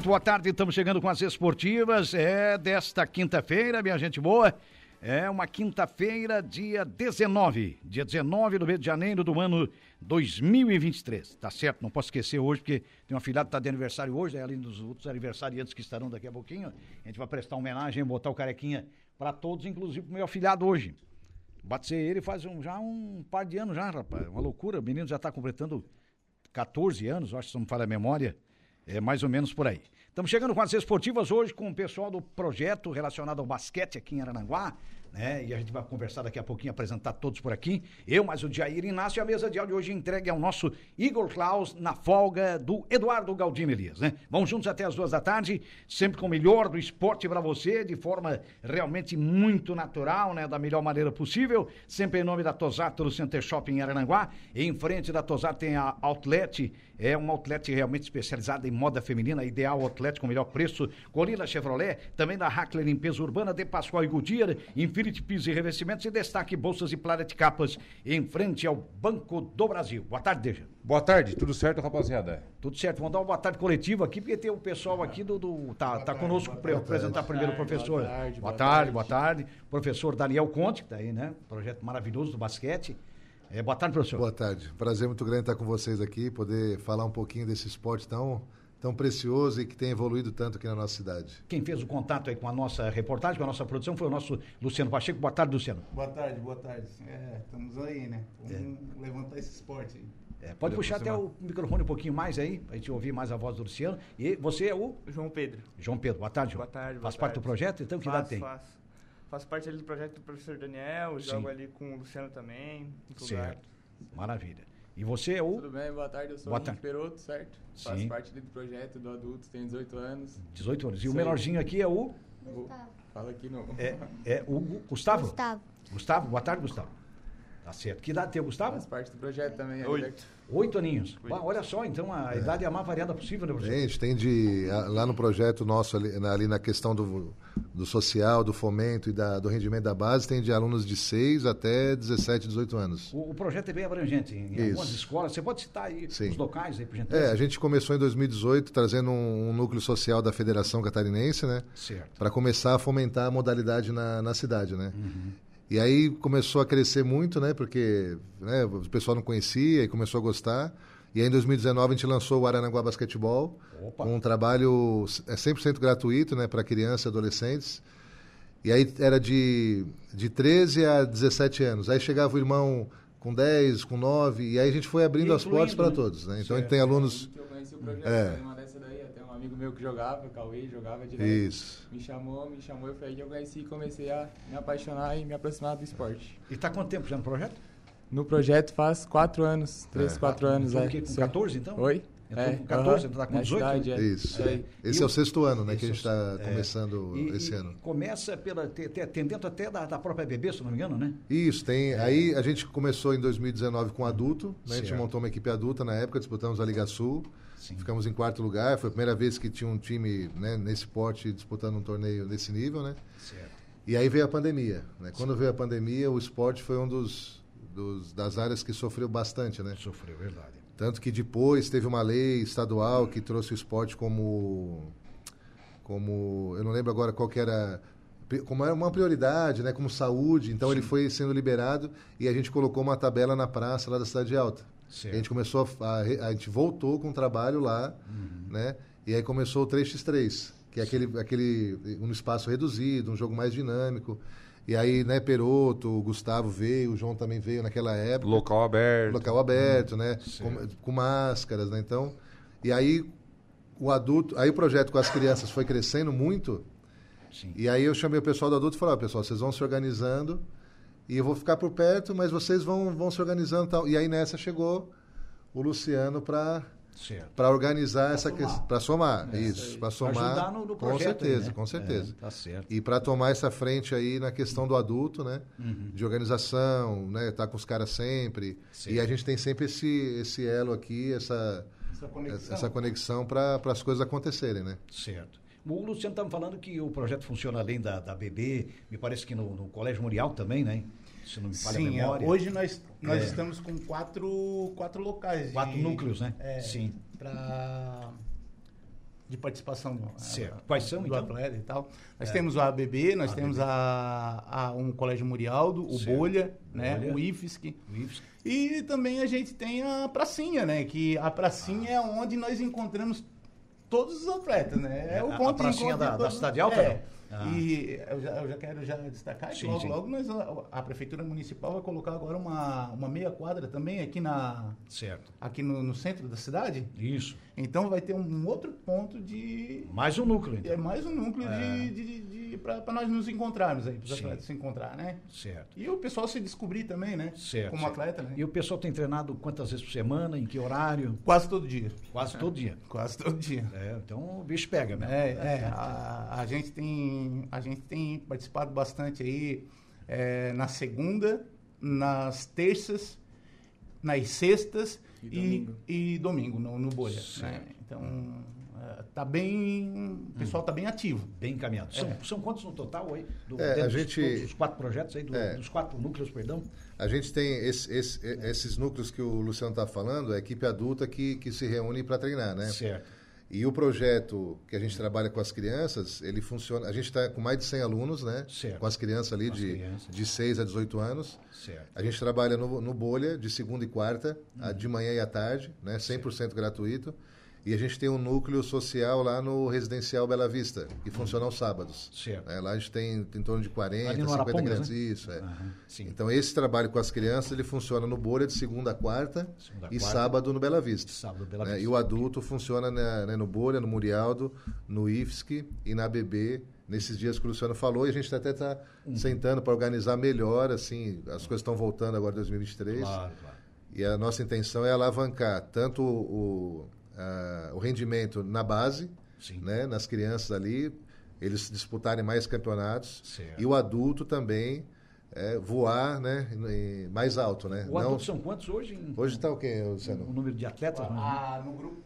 Muito boa tarde. Estamos chegando com as esportivas. É desta quinta-feira, minha gente boa. É uma quinta-feira, dia 19. Dia 19 do mês de janeiro do ano 2023. Tá certo? Não posso esquecer hoje, porque tem uma filhada que está de aniversário hoje, né? além dos outros aniversariantes que estarão daqui a pouquinho. A gente vai prestar homenagem, botar o carequinha para todos, inclusive pro meu afilhado hoje. Batei ele faz um, já um par de anos já, rapaz. Uma loucura. O menino já está completando 14 anos, acho que se não me falha a memória. É mais ou menos por aí. Estamos chegando com as esportivas hoje com o pessoal do projeto relacionado ao basquete aqui em Arananguá, né? E a gente vai conversar daqui a pouquinho, apresentar todos por aqui. Eu, mais o Jair Inácio, a mesa de áudio hoje entregue ao nosso Igor Klaus na folga do Eduardo Galdino Elias, né? Vamos juntos até as duas da tarde, sempre com o melhor do esporte para você, de forma realmente muito natural, né? Da melhor maneira possível, sempre em nome da Tosato do Center Shopping em Arananguá. Em frente da Tosato tem a Outlet, é um outlet realmente especializado em moda feminina, ideal outlet com melhor preço. Gorila Chevrolet, também da Hackler Limpeza Urbana, de Pascoal e Goodyear, Infinity Pisos e Revestimentos e destaque bolsas e Planet Capas em frente ao Banco do Brasil. Boa tarde, Deja. Boa tarde, tudo certo, rapaziada? Tudo certo, vamos dar uma boa tarde coletiva aqui, porque tem o pessoal aqui do. do tá, tá conosco para apresentar primeiro o professor. boa tarde, boa boa tarde, tarde. boa tarde. Professor Daniel Conte, que tá aí, né? Projeto maravilhoso do basquete. É, boa tarde, professor. Boa tarde. Prazer muito grande estar com vocês aqui, poder falar um pouquinho desse esporte tão, tão precioso e que tem evoluído tanto aqui na nossa cidade. Quem fez o contato aí com a nossa reportagem, com a nossa produção, foi o nosso Luciano Pacheco. Boa tarde, Luciano. Boa tarde, boa tarde. É, estamos aí, né? Vamos levantar esse esporte aí. É, pode puxar até o microfone um pouquinho mais aí, pra gente ouvir mais a voz do Luciano. E você é o João Pedro. João Pedro. Boa tarde, João. Boa tarde, boa Faz parte tarde. do projeto? Então, que idade Faço, tem? faço. Faço parte ali do projeto do professor Daniel, Sim. jogo ali com o Luciano também. lugar. Certo. Maravilha. E você é o Tudo bem, boa tarde, eu sou Boa o Henrique. Peroto, certo? Sim. Faço parte ali do projeto do adulto, tenho 18 anos. 18 anos. E o Isso aí. menorzinho aqui é o. Gustavo. Fala aqui no. É, é o Gu- Gustavo? Gustavo. Gustavo, boa tarde, Gustavo. Tá certo. Que idade tem o Gustavo? Faz parte do projeto também. ali, Oito. Oito aninhos. Bah, olha só, então a idade é a mais variada possível, né, professor? gente tem de, lá no projeto nosso, ali na, ali na questão do, do social, do fomento e da- do rendimento da base, tem de alunos de 6 até 17, 18 anos. O, o projeto é bem abrangente em, Isso. algumas escolas. Você pode citar aí Sim. os locais aí, por É, gentileza? a gente começou em 2018 trazendo um, um núcleo social da Federação Catarinense, né? Certo. para começar a fomentar a modalidade na, na cidade, né? E aí começou a crescer muito, né? Porque né, o pessoal não conhecia e começou a gostar. E aí em 2019 a gente lançou o Aranaguá Basquetebol, Opa. um trabalho é 100% gratuito, né, para crianças e adolescentes. E aí era de, de 13 a 17 anos. Aí chegava o irmão com 10, com 9, e aí a gente foi abrindo as portas para né? todos, né? Então a gente tem alunos... Que eu conheci o projeto, É. amigo meu que jogava, o Cauê, jogava direto. Isso. Me chamou, me chamou, eu foi aí que eu conheci e comecei a me apaixonar e me aproximar do esporte. E está quanto tempo já no projeto? No projeto faz 4 anos, 3, 4 anos, Entrou é. o quê, com Sim. 14, então? Oi? Entrou com 14, aham. então tá com Na 18, cidade, é. Isso. É. Esse E é o- sexto ano, né, que a gente é está é. começando E- esse e ano. Começa pela, te- te- atendendo até da, da própria bebê, se não me engano, né? Isso, tem. Aí a gente começou em 2019 com adulto, né? A gente montou uma equipe adulta na época, disputamos a Liga Sul. Sim. Ficamos em quarto lugar. Foi a primeira vez que tinha um time né, nesse porte disputando um torneio nesse nível, né? Certo. E aí veio a pandemia. Né? Quando veio a pandemia, o esporte foi um dos, dos- das áreas que sofreu bastante, né? Sofreu, verdade. Tanto que depois teve uma lei estadual que trouxe o esporte como. como eu não lembro agora qual que era. Como era uma prioridade, né? Como saúde. Então ele foi sendo liberado e a gente colocou uma tabela na praça lá da Cidade Alta. Certo. A gente começou a, a, a gente voltou com o trabalho lá, né? E aí começou o 3x3, que é aquele, aquele um espaço reduzido, um jogo mais dinâmico. E aí, né, Peroto, o Gustavo veio, o João também veio naquela época. Local aberto. Local aberto, né? Com, com máscaras, né? Então, e aí o adulto, aí o projeto com as crianças foi crescendo muito. Sim. E aí eu chamei o pessoal do adulto e falei, ó, pessoal, vocês vão se organizando e eu vou ficar por perto, mas vocês vão, vão se organizando e tal. E aí nessa chegou o Luciano para para organizar essa questão, para somar, É, isso, para Pra somar, ajudar no, no com projeto aí, certeza, né? com certeza. É, tá certo. E para tomar essa frente aí na questão do adulto, né? Uhum. De organização, né? Tá com os caras sempre. Sim. E a gente tem sempre esse, esse elo aqui, essa, Essa conexão. essa conexão para as coisas acontecerem, né? Certo. O Luciano estava falando que o projeto funciona além da, da BB, me parece que no, no Colégio Murial também, né? Se não me falha a Sim, é, memória. hoje nós, nós É. estamos com quatro, quatro locais. de- Quatro núcleos, né? É, Sim. Pra, de participação do, Certo. Quais são, do então? atleta e tal. Nós É. temos o ABB, nós ABB. temos a, a- um Colégio Murialdo, o Certo. Bolha, né? Bolha. o IFSC. O Ives. E também a gente tem a pracinha, né? Que a pracinha é onde nós encontramos todos os atletas, né? É o A- a ponto de pracinha da- todos- da Cidade Alta, É. Ah. E eu já, eu já quero já destacar que Sim, logo, sim. logo nós, a, a Prefeitura Municipal vai colocar agora uma, uma meia quadra também aqui, na, Certo. aqui no, no centro da cidade. Isso. Então vai ter um outro ponto de... Mais um núcleo, então. É mais um núcleo É. de, de, de, para nós nos encontrarmos aí, para os atletas se encontrar, né? Certo. E o pessoal se descobrir também, né? Certo. Como certo. atleta, né? E o pessoal tem treinado quantas vezes por semana? Em que horário? Quase todo dia. Quase todo dia. Quase todo dia. É, então o bicho pega, né? É, é a, a gente tem, a gente tem participado bastante aí é, na segunda, nas terças, nas sextas E e, domingo. e domingo no, no Bolha. né? Então, é, tá bem, o pessoal tá bem ativo. Bem encaminhado. São, É. são quantos no total aí? Do, É, a dos- gente- todos os quatro projetos aí, do- É. dos quatro núcleos, perdão? A gente tem esse- esse- esses núcleos que o Luciano está falando, é a equipe adulta que, que se reúne para treinar, né? Certo. E o projeto que a gente trabalha com as crianças, ele funciona. A gente está com mais de 100 alunos, né? Certo. Com as crianças ali as de, crianças. de 6 a 18 anos. Certo. A gente trabalha no, no Bolha, de segunda e quarta, Uhum. de manhã e à tarde, né? 100% gratuito. E a gente tem um núcleo social lá no Residencial Bela Vista, que funciona aos sábados. Certo. né? Lá a gente tem em torno de 40, Ali no 50 Arapongas, crianças. né? Isso, é. Sim. Então esse trabalho com as crianças, ele funciona no Bolha de segunda a quarta Segunda e quarta. sábado no Bela Vista. Sábado, Bela né? Vista. E o adulto funciona né, né, no Bolha, no Murialdo, no IFSC e na BB, nesses dias que o Luciano falou, e a gente até está Uhum. sentando para organizar melhor, assim, as coisas estão voltando agora em 2023. Claro, claro. E a nossa intenção é alavancar tanto o, a- o rendimento na base, Sim. né, nas crianças ali, eles disputarem mais campeonatos, Certo. e o adulto também é, voar né, mais alto. Né? O Não- adulto são quantos hoje? em- Hoje está o quê, o Luciano? número de atletas? né? Ah, no grupo.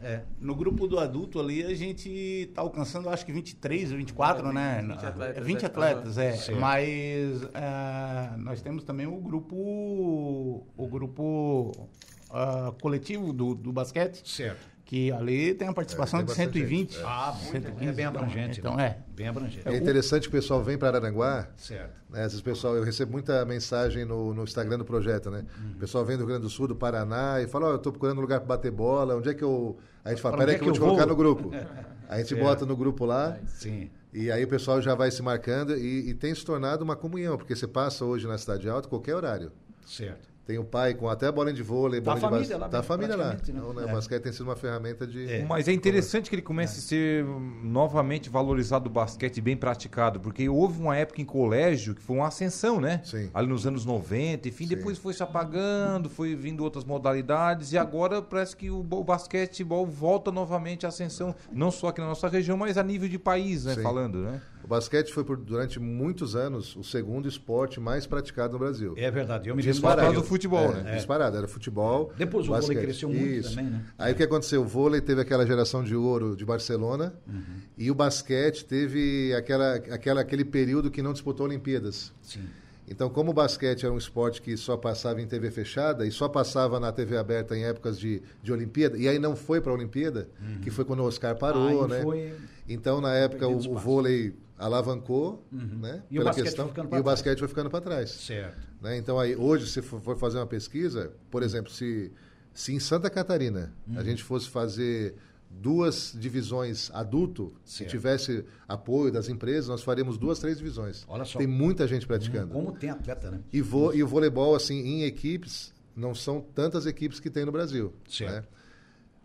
É. No grupo do adulto ali, a gente tá alcançando, acho que 23, 24, né? 20 atletas, É, 20 é. atletas, é. Certo. Mas é, nós temos também o grupo, o grupo ah, coletivo do, do basquete, Certo. que ali tem a participação É, tem de bastante 120. gente, é. Ah, muito. 115, É bem abrangente. Então, né? é. Bem abrangente. É interessante que o pessoal vem para Araranguá, Certo. né, esses pessoal, eu recebo muita mensagem no, no Instagram do projeto, né? Uhum. O pessoal vem do Rio Grande do Sul, do Paraná, e fala, ó, eu estou procurando um lugar para bater bola, onde é que eu... A gente fala, peraí é que eu vou te que colocar vou?" no grupo. A gente Certo. bota no grupo lá, Sim. e aí o pessoal já vai se marcando, e, e tem se tornado uma comunhão, porque você passa hoje na Cidade Alta, qualquer horário. Certo. Tem o pai com até bola de vôlei, Tá bola a de família basquete. lá, Tá a família lá. praticamente, né? Então, né, É. O basquete tem sido uma ferramenta de... É. Mas é interessante que ele comece a ser novamente valorizado o basquete bem praticado, porque houve uma época em colégio que foi uma ascensão, né? Sim. Ali nos anos 90, enfim, Sim. depois foi se apagando, foi vindo outras modalidades, e agora parece que o, o basquetebol volta novamente à ascensão, não só aqui na nossa região, mas a nível de país, né? Sim. Falando, né? O basquete foi, por, durante muitos anos, o segundo esporte mais praticado no Brasil. É verdade. Eu me Disparado. Do futebol, É, né? Disparado, era futebol. Depois o vôlei basquete. cresceu muito Isso. também, né? Aí o que aconteceu? O vôlei teve aquela geração de ouro de Barcelona Uhum. e o basquete teve aquela, aquela, aquele período que não disputou Olimpíadas. Sim. Então, como o basquete era um esporte que só passava em TV fechada e só passava na TV aberta em épocas de, de Olimpíada, e aí não foi para a Olimpíada, que foi quando o Oscar parou, Aí né? foi- Então, na época, o, o vôlei alavancou, né? E o basquete foi ficando pra e o basquete foi ficando para trás. Certo. né? Então, aí, hoje, se for fazer uma pesquisa, por exemplo, se, se em Santa Catarina Uhum. a gente fosse fazer duas divisões adulto, se Certo. tivesse apoio das empresas, nós faríamos duas, três divisões. Olha só. Tem muita gente praticando. Como tem atleta, né? E, vo, e o voleibol, assim, em equipes, não são tantas equipes que tem no Brasil. Certo. né?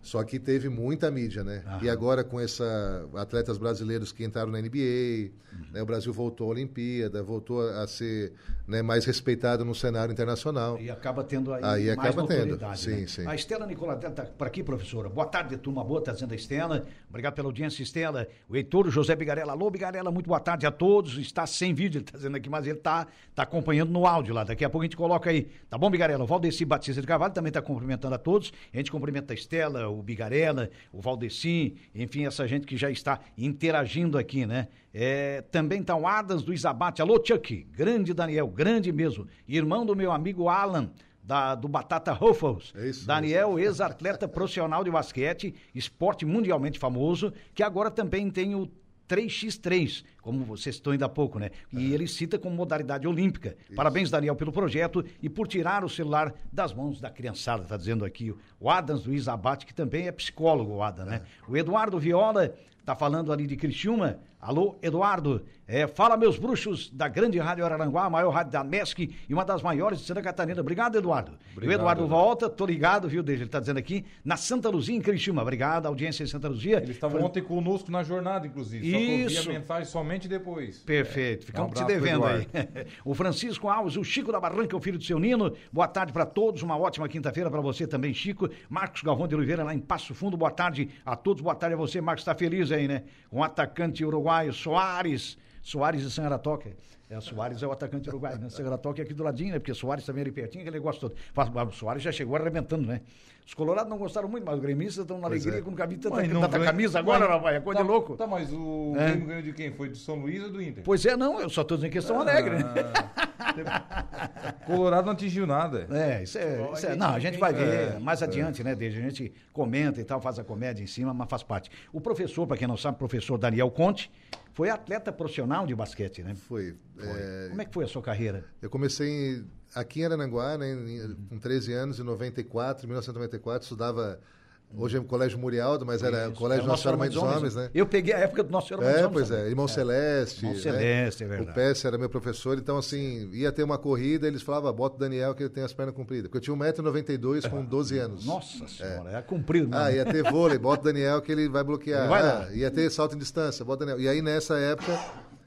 Só que teve muita mídia, né? Aham. E agora com essa atletas brasileiros que entraram na NBA, Uhum. né? o Brasil voltou à Olimpíada, voltou a ser né, mais respeitado no cenário internacional. E acaba tendo aí, Aí mais acaba tendo, sim, né? sim. A Estela Nicoladel está por aqui, professora. Boa tarde, turma boa, está dizendo a Estela. Obrigado pela audiência, Estela. O Heitor José Bigarella. Alô, Bigarella, muito boa tarde a todos. Está sem vídeo, ele está dizendo aqui, mas ele está tá acompanhando no áudio lá. Daqui a pouco a gente coloca aí. Tá bom, Bigarella? O Valdeci Batista de Carvalho também está cumprimentando a todos. A gente cumprimenta a Estela, o Bigarella, o Valdeci, enfim, essa gente que já está interagindo aqui, né? É, também está o Adams do Isabate. Alô, Chuck. Grande Daniel, grande mesmo. Irmão do meu amigo Alan. Da, do Batata Ruffles. É isso Daniel, ex-atleta profissional de basquete, esporte mundialmente famoso, que agora também tem o 3x3, como você citou ainda há pouco, né? E ele cita como modalidade olímpica. Parabéns, Daniel, pelo projeto e por tirar o celular das mãos da criançada, tá dizendo aqui o Adams Luiz Abate, que também é psicólogo, o Adam, né? O Eduardo Viola tá falando ali de Criciúma. Alô, Eduardo. É, fala, meus bruxos da grande Rádio Araranguá, a maior rádio da MESC e uma das maiores de Santa Catarina. Obrigado, Eduardo. e o Obrigado, Eduardo Eduardo. volta, tô ligado, viu, desde ele tá dizendo aqui, na Santa Luzia, em Criciúma. Obrigado, audiência em Santa Luzia. Eles estavam Foi- ontem conosco na jornada, inclusive. Só que eu vi Isso. a mensagem somente depois. Perfeito, ficamos Um te devendo aí. o Francisco Alves, o Chico da Barranca, o filho do seu Nino. Boa tarde para todos, uma ótima quinta-feira para você também, Chico. Marcos Galvão de Oliveira, lá em Passo Fundo. Boa tarde a todos, boa tarde a você. Marcos está feliz aí, né? Um atacante uruguaio, Soares. Soares de Sangaratoca. É, Soares é o atacante uruguaio, né? Sangaratoca é aqui do ladinho, né? Porque Soares também é ali pertinho, aquele negócio todo. Faz- O Soares já chegou arrebentando, né? Os colorados não gostaram muito, mas os gremistas estão na Pois alegria é. com tanta, Mas não tanta ganha- camisa agora, mas- rapaz. É coisa tá, de louco. Tá, mas o É. Grêmio ganhou de quem? Foi do São Luís ou do Inter? Pois é, não, eu só tô dizendo que eles estão alegres, né? Ah, Colorado não atingiu nada. É, isso é. Isso é- não, a gente vai que- ver É, mais adiante, né, desde a gente comenta e tal, faz a comédia em cima, mas faz parte. O professor, para quem não sabe, o professor Daniel Conte, foi atleta profissional de basquete, né? Foi. é, Como é que foi a sua carreira? Eu comecei aqui em Arananguá, né, com 13 anos, em 94, 1994, estudava. Hoje é o Colégio Murialdo, mas era o Isso, Colégio é Nossa Senhora Mãe dos Homens, Homens, né? Eu peguei a época do Nosso Senhor Mãe dos É, Homens pois também. é, Irmão Celeste. Irmão né? Celeste, é verdade. O Pesce era meu professor, então assim, ia ter uma corrida, eles falavam, bota o Daniel que ele tem as pernas compridas. Porque eu tinha 1,92m com 12 anos. Nossa senhora, é, comprido mesmo. Ah, ia ter vôlei, bota o Daniel que ele vai bloquear. Ele vai Ah, ia ter salto em distância, bota o Daniel. E aí nessa época,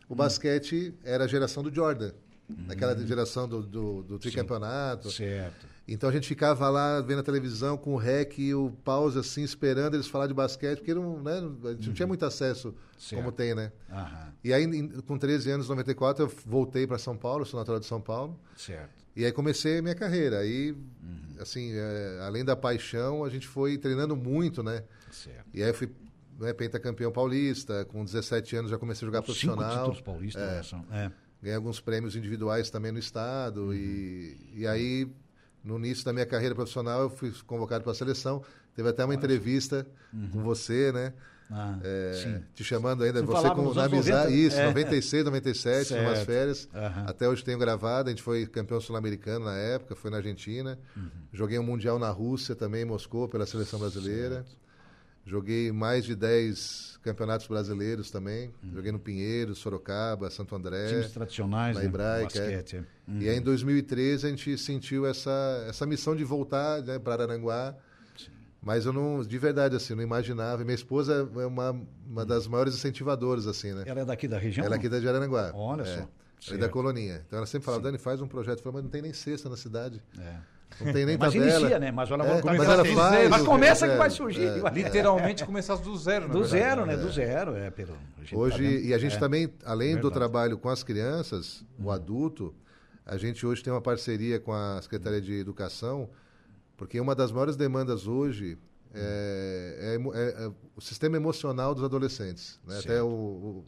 o basquete era a geração do Jordan. Naquela geração do, do, do tricampeonato. Certo. Então a gente ficava lá vendo a televisão com o rec e o pause assim, esperando eles falar de basquete, porque não, né, a gente não tinha muito acesso Certo. como tem, né? Aham, E aí, em- com 13 anos, 94, eu voltei para São Paulo, sou natural de São Paulo. certo. E aí comecei a minha carreira. Aí, assim, é, além da paixão, a gente foi treinando muito, né? Certo. E aí eu fui né, pentacampeão paulista. Com 17 anos já comecei a jogar Cinco profissional. títulos paulistas, né, são- é. Ganhei alguns prêmios individuais também no estado. E, e aí, no início da minha carreira profissional, eu fui convocado para a seleção. Teve até uma entrevista com você, né? Ah, É, te chamando ainda, Você com na amizade, 90, isso, é. 96, 97, Certo. umas férias. Aham. Até hoje tenho gravado, a gente foi campeão sul-americano na época, foi na Argentina. Joguei um mundial na Rússia também, em Moscou, pela seleção brasileira. Joguei mais de 10 campeonatos brasileiros também. Joguei no Pinheiro, Sorocaba, Santo André. Times tradicionais, na né? Hebraica. Basquete, é. E aí em 2013 a gente sentiu essa, essa missão de voltar né, para Araranguá. Mas eu não, de verdade, assim, não imaginava. E minha esposa é uma, uma das maiores incentivadoras, assim, né? Ela é daqui da região? Ela é aqui da de Araranguá. Olha é. só. É Certo. da Coloninha. Então ela sempre falava, Dani, faz um projeto. Eu falei, mas não tem nem cesta na cidade. É. Não tem nem Mas tabela. inicia, né? Mas ela É, voltar mas a ela ter- faz. Mas o- começa é, que vai surgir. é. Literalmente começasse do zero, Do verdade. zero, né? É. Do zero, é, pelo. a tá Hoje, vendo. e a gente É. também, além do Verdade. Uhum. trabalho com as crianças, o adulto, a gente hoje tem uma parceria com a Secretaria de Educação, porque uma das maiores demandas hoje é, é é- é o sistema emocional dos adolescentes. né? Até o, o,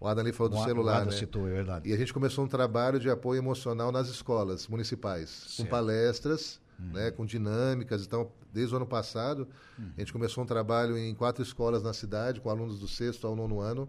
o Adam ali falou do O celular, Ada né? citou, é verdade. E a gente começou um trabalho de apoio emocional nas escolas municipais, Certo. Uhum. com palestras, né, com dinâmicas. Então, desde o ano passado, a gente começou um trabalho em quatro escolas na cidade, com alunos do sexto ao nono ano,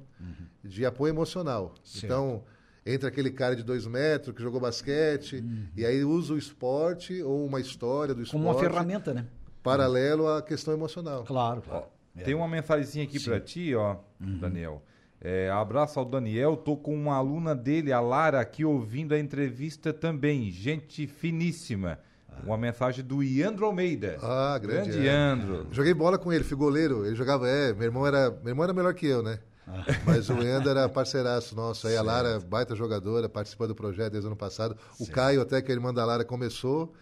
de apoio emocional. Uhum. Certo. Então, entra aquele cara de dois metros que jogou basquete, e aí usa o esporte ou uma história do esporte Como uma ferramenta, né? paralelo à questão emocional. Claro, claro. Tem uma mensagenzinha aqui pra ti, ó, Daniel. É, abraço ao Daniel, tô com uma aluna dele, a Lara, aqui ouvindo a entrevista também. Gente finíssima. Uma mensagem do Iandro Almeida. Ah, grande. Grande é. Iandro. Joguei bola com ele, fui goleiro. Ele jogava, é, meu irmão era, meu irmão era melhor que eu, né? Ah. Mas o Leandro era parceiraço nosso. Aí a Lara, baita jogadora, participou do projeto desde o ano passado. O Caio, até que a irmã da Lara começou,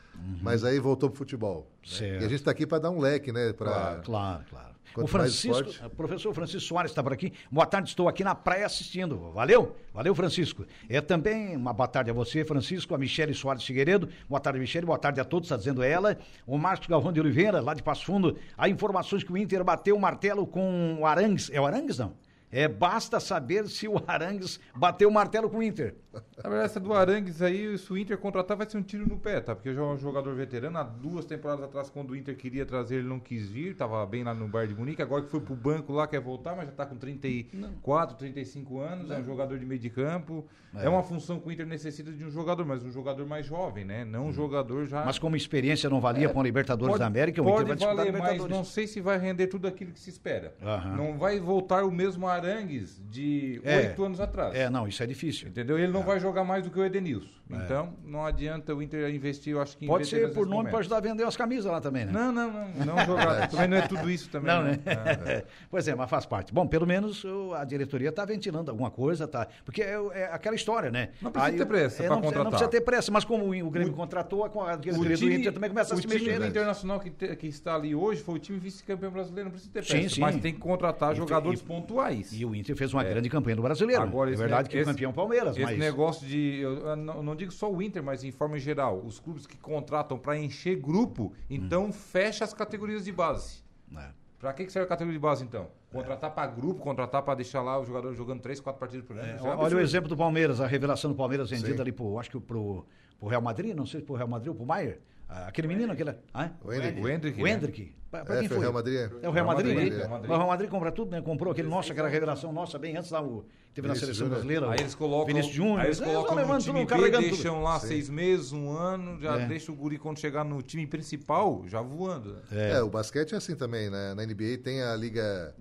mas aí voltou pro futebol. né? E a gente tá aqui para dar um leque, né? Pra... Claro, claro. Quanto o Francisco, o professor Francisco Soares está por aqui. Boa tarde, estou aqui na praia assistindo. Valeu? Valeu, Francisco. É também uma boa tarde a você, Francisco, a Michele Soares Figueiredo. Boa tarde, Michele. Boa tarde a todos, está dizendo ela. O Marcos Galvão de Oliveira, lá de Passo Fundo. Há informações que o Inter bateu o martelo com o Arangues. É o Arangues, não? É, basta saber se o Arangues bateu o martelo com o Inter. Na verdade, essa do Arangues aí, se o Inter contratar, vai ser um tiro no pé, tá? Porque já é um jogador veterano. Há duas temporadas atrás, quando o Inter queria trazer, ele não quis vir. Tava bem lá no Bar de Munique. Agora que foi pro banco lá, quer voltar, mas já tá com 34, 35 anos. É um jogador de meio de campo. É. uma função que o Inter necessita de um jogador, mas um jogador mais jovem, né? Não um jogador já... Mas como experiência não valia para o Libertadores Pode- da América, o Inter vai disputar valer, mas Libertadores. não sei se vai render tudo aquilo que se espera. Aham. Não vai voltar o mesmo Arangues de É. oito anos atrás. É, não, isso é difícil. Entendeu? Ele não vai jogar mais do que o Edenilson. Então, não adianta o Inter investir, eu acho que em É. Pode ser por nome para ajudar a vender as camisas lá também, né? Não, não, não. Não jogar. também não é tudo isso também. Não, não. né? É. pois é, mas faz parte. Bom, pelo menos o- a diretoria está ventilando alguma coisa, tá? Porque é, é aquela história, né? Não precisa ter o- pressa é, não, precisa- Não contratar. precisa ter pressa, mas como o, o Grêmio contratou, a, diretoria do Inter também começa a o se time mexer. do né? Internacional que, te- que está ali hoje foi o time vice-campeão brasileiro, não precisa ter Sim, pressa. sim. Mas tem que contratar jogadores e- pontuais. E o Inter fez uma grande campanha no brasileiro. Agora, é verdade que o campeão é o Palmeiras, mas. Negócio de. Eu, não, não digo só o Inter, mas em forma geral. Os clubes que contratam para encher grupo, então fecha as categorias de base. É. Pra que que serve a categoria de base, então? Contratar pra grupo, contratar pra deixar lá o jogador jogando 3, 4 partidas por ano. É, é olha o absurdo. exemplo do Palmeiras, a revelação do Palmeiras vendida Sim. ali pro, acho que pro, pro Real Madrid, não sei se pro Real Madrid ou pro Maier. Ah, Aquele menino, aquele. Ah, O Hendrick. O Hendrick. o né? Hendrick. Pra, pra É, quem foi o? Real Madrid. É o Real Real Madrid, Madrid, né? Madrid. O Real Madrid compra tudo, né? Comprou aquele nosso, aquela revelação nossa, bem antes lá, o, teve na Vinícius seleção Júnior. brasileira. Aí eles colocam, Vinícius Júnior. aí eles eles colocam vão no time tudo, B, carregando tudo. deixam lá Sim. seis meses, um ano, já É. deixa o guri quando chegar no time principal, já voando. É. o basquete é assim também, né? Na NBA tem a liga,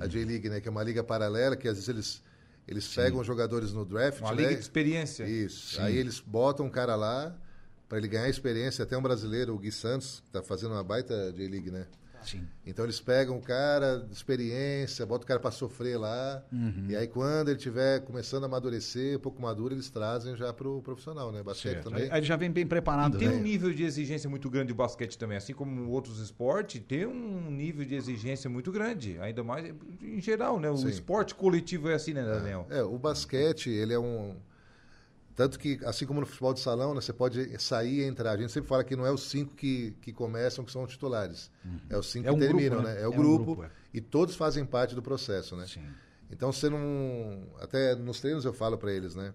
a J-League, né? Que é uma liga paralela que às vezes eles, eles pegam jogadores no draft, Uma né? liga de experiência. Isso. Aí eles botam um cara lá para ele ganhar experiência. Até um brasileiro, o Gui Santos, que tá fazendo uma baita J-League, né? Sim. Então eles pegam o cara de experiência, botam o cara para sofrer lá. Uhum. E aí quando ele estiver começando a amadurecer, um pouco maduro, eles trazem já pro profissional, né? Basquete Certo. também. Aí, aí já vem bem preparado, Tem né? um nível de exigência muito grande o basquete também, assim como outros esportes, tem um nível de exigência muito grande, ainda mais em geral, né? O Sim. esporte coletivo é assim, né, Daniel? É, o basquete, ele é um. Tanto que, assim como no futebol de salão, né, você pode sair e entrar. A gente sempre fala que não é os cinco que, que começam que são titulares. É os cinco É um que grupo, terminam, né? né? É É o um grupo. grupo, é. E todos fazem parte do processo, né? Sim. Então você não. Até nos treinos eu falo para eles, né?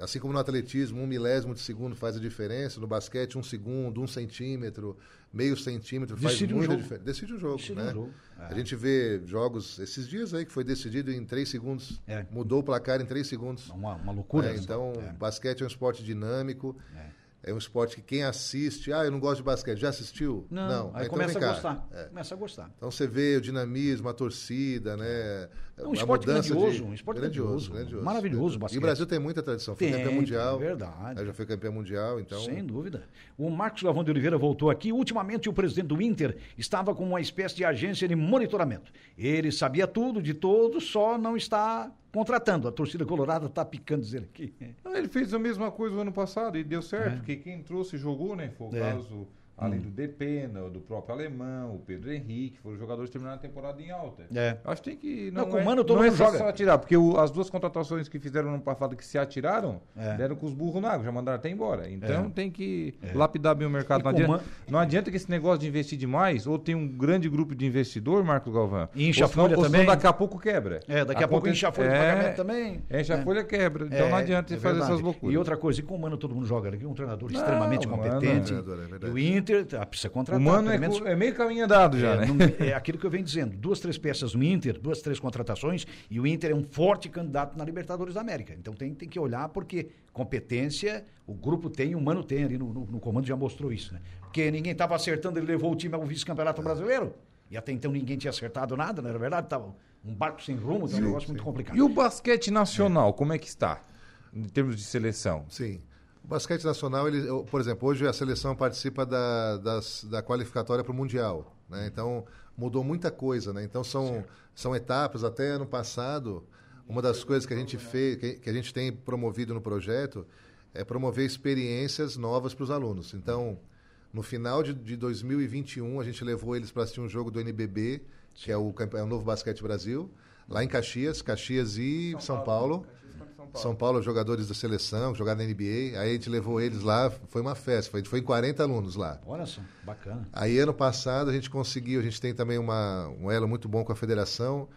Assim como no atletismo, um milésimo de segundo faz a diferença, no basquete, um segundo, um centímetro, meio centímetro faz Decide um muita jogo. diferença. Decide o jogo, Decide um né? jogo, é. A gente vê jogos esses dias aí que foi decidido em três segundos. É. Mudou o placar em três segundos. Uma, uma loucura. É, então, É. basquete é um esporte dinâmico. É. um esporte que quem assiste, ah, eu não gosto de basquete, já assistiu? Não, aí então começa vem a gostar. É. Começa a gostar. Então você vê o dinamismo, a torcida, né? É um a esporte grandioso, de- um esporte grandioso. grandioso. Maravilhoso o E basquete. o Brasil tem muita tradição. Foi Tem, campeão mundial. é verdade. Já foi campeão mundial, então. Sem dúvida. O Marcos Lavão de Oliveira voltou aqui. Ultimamente, o presidente do Inter estava com uma espécie de agência de monitoramento. Ele sabia tudo de todos, só não está contratando. A torcida colorada está picando dizer aqui. Não, ele fez a mesma coisa no ano passado e deu certo, porque quem trouxe jogou, né? Foi o É. caso, além do Depena, do próprio Alemão, o Pedro Henrique, foram jogadores que terminaram a temporada em alta. É. Acho que tem que. Não, Não, com o é, Mano todo não é mundo só joga. só atirar, porque o- as duas contratações que fizeram no passado que se atiraram, É. deram com os burros na água, já mandaram até embora. Então É. tem que lapidar bem o mercado. Não adianta, Man- não adianta que esse negócio de investir demais, ou tem um grande grupo de investidor, Marcos Galvão. E senão- a folha senão também. daqui a pouco quebra. É, daqui a, pouco conta- enche a folha de é, pagamento também. Enche a É. folha, quebra. Então É, não adianta é fazer verdade. essas loucuras. E outra coisa, e com o Mano todo mundo joga aqui, um treinador extremamente o competente. é é o Inter ah, precisa contratar. O Mano pelo é, menos é meio caminho andado já, É, né? não- é aquilo que eu venho dizendo. Duas, três peças no Inter, duas, três contratações, e o Inter é um forte candidato na Libertadores da América. Então tem, tem que olhar, porque competência o grupo tem, o Mano tem ali no, no- no comando, já mostrou isso, né? Porque ninguém estava acertando, ele levou o time ao vice-campeonato brasileiro. E até então ninguém tinha acertado nada, não era verdade? Tava um barco sem rumo, um negócio muito complicado. E o basquete nacional, como é que está? Em termos de seleção. Sim. O basquete nacional, ele, por exemplo, hoje a seleção participa da, das- da qualificatória para o Mundial. Né? Então, mudou muita coisa. Né? Então, são, são etapas. Até ano passado, uma das coisas que a gente fez, que, que a gente tem promovido no projeto, é promover experiências novas para os alunos. Então, no final de, de 2021, a gente levou eles para assistir um jogo do NBB, que é o, é o Novo Basquete Brasil, lá em Caxias, Caxias e São, Paulo. São Paulo, jogadores da seleção, jogaram na NBA. Aí a gente levou eles lá, foi uma festa, foi, foi em 40 alunos lá. Olha só, bacana. Aí ano passado a gente conseguiu, a gente tem também uma, um elo muito bom com a federação.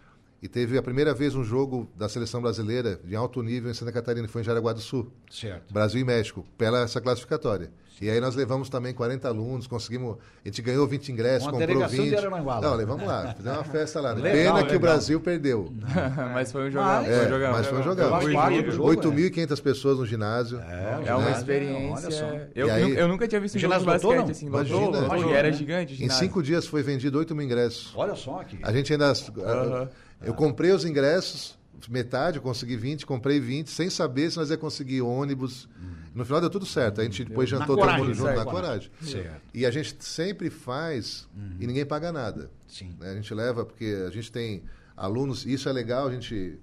E teve a primeira vez um jogo da seleção brasileira de alto nível em Santa Catarina, foi em Jaraguá do Sul. Certo. Brasil e México, pela essa classificatória. E aí nós levamos também 40 alunos, conseguimos. A gente ganhou 20 ingressos, Uma comprou delegação 20. de. Não, levamos lá, fizemos uma festa lá. Legal, Pena que legal. o Brasil perdeu. mas foi um jogão. Mas- foi um É, jogão. mas foi um jogão. acho parte do jogo, 8.500 pessoas no ginásio. É, É uma Olha experiência. só. Eu, aí- eu nunca tinha visto um jogo de ginásio lotou, basquete não? assim. Imagina. Lotou, Imagina, era né? gigante o Em ginásio. cinco dias foi vendido 8 mil ingressos. Olha só que. A gente ainda. Aham. Eu comprei os ingressos, metade, eu consegui 20, comprei 20, sem saber se nós ia conseguir ônibus. No final deu tudo certo. A gente depois jantou todo mundo junto, certo. na coragem. Certo. E a gente sempre faz e ninguém paga nada. Sim. né? A gente leva, porque a gente tem alunos, e isso é legal, a gente.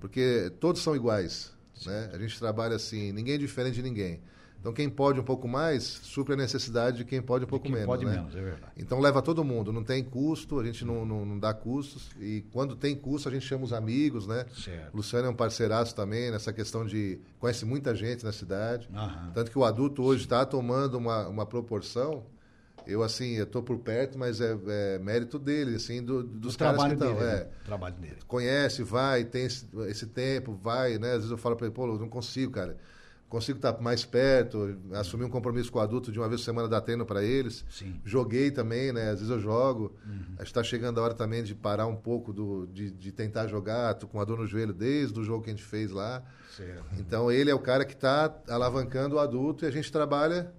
Porque todos são iguais. Né? A gente trabalha assim, ninguém é diferente de ninguém. Então quem pode um pouco mais, supre a necessidade de quem pode um pouco Quem menos. pode né? menos, é verdade. Então leva todo mundo, não tem custo, a gente não, não, não dá custos. E quando tem custo, a gente chama os amigos, né? Certo. Luciano é um parceiraço também nessa questão de. conhece muita gente na cidade. Aham. Tanto que o adulto hoje está tomando uma, uma proporção. Eu, assim, eu estou por perto, mas é, é mérito dele, assim, do- dos Do caras que estão. dele. É, né? Trabalho dele. conhece, vai, tem esse, esse tempo, vai, né? Às vezes eu falo para ele, pô, eu não consigo, cara. Consigo estar mais perto, assumir um compromisso com o adulto de uma vez por semana, dar treino para eles. Sim. Joguei também, né? Às vezes eu jogo. Que está chegando a hora também de parar um pouco do, de, de tentar jogar. Tô com a dor no joelho desde o jogo que a gente fez lá. Certo. Então ele é o cara que está alavancando o adulto e a gente trabalha.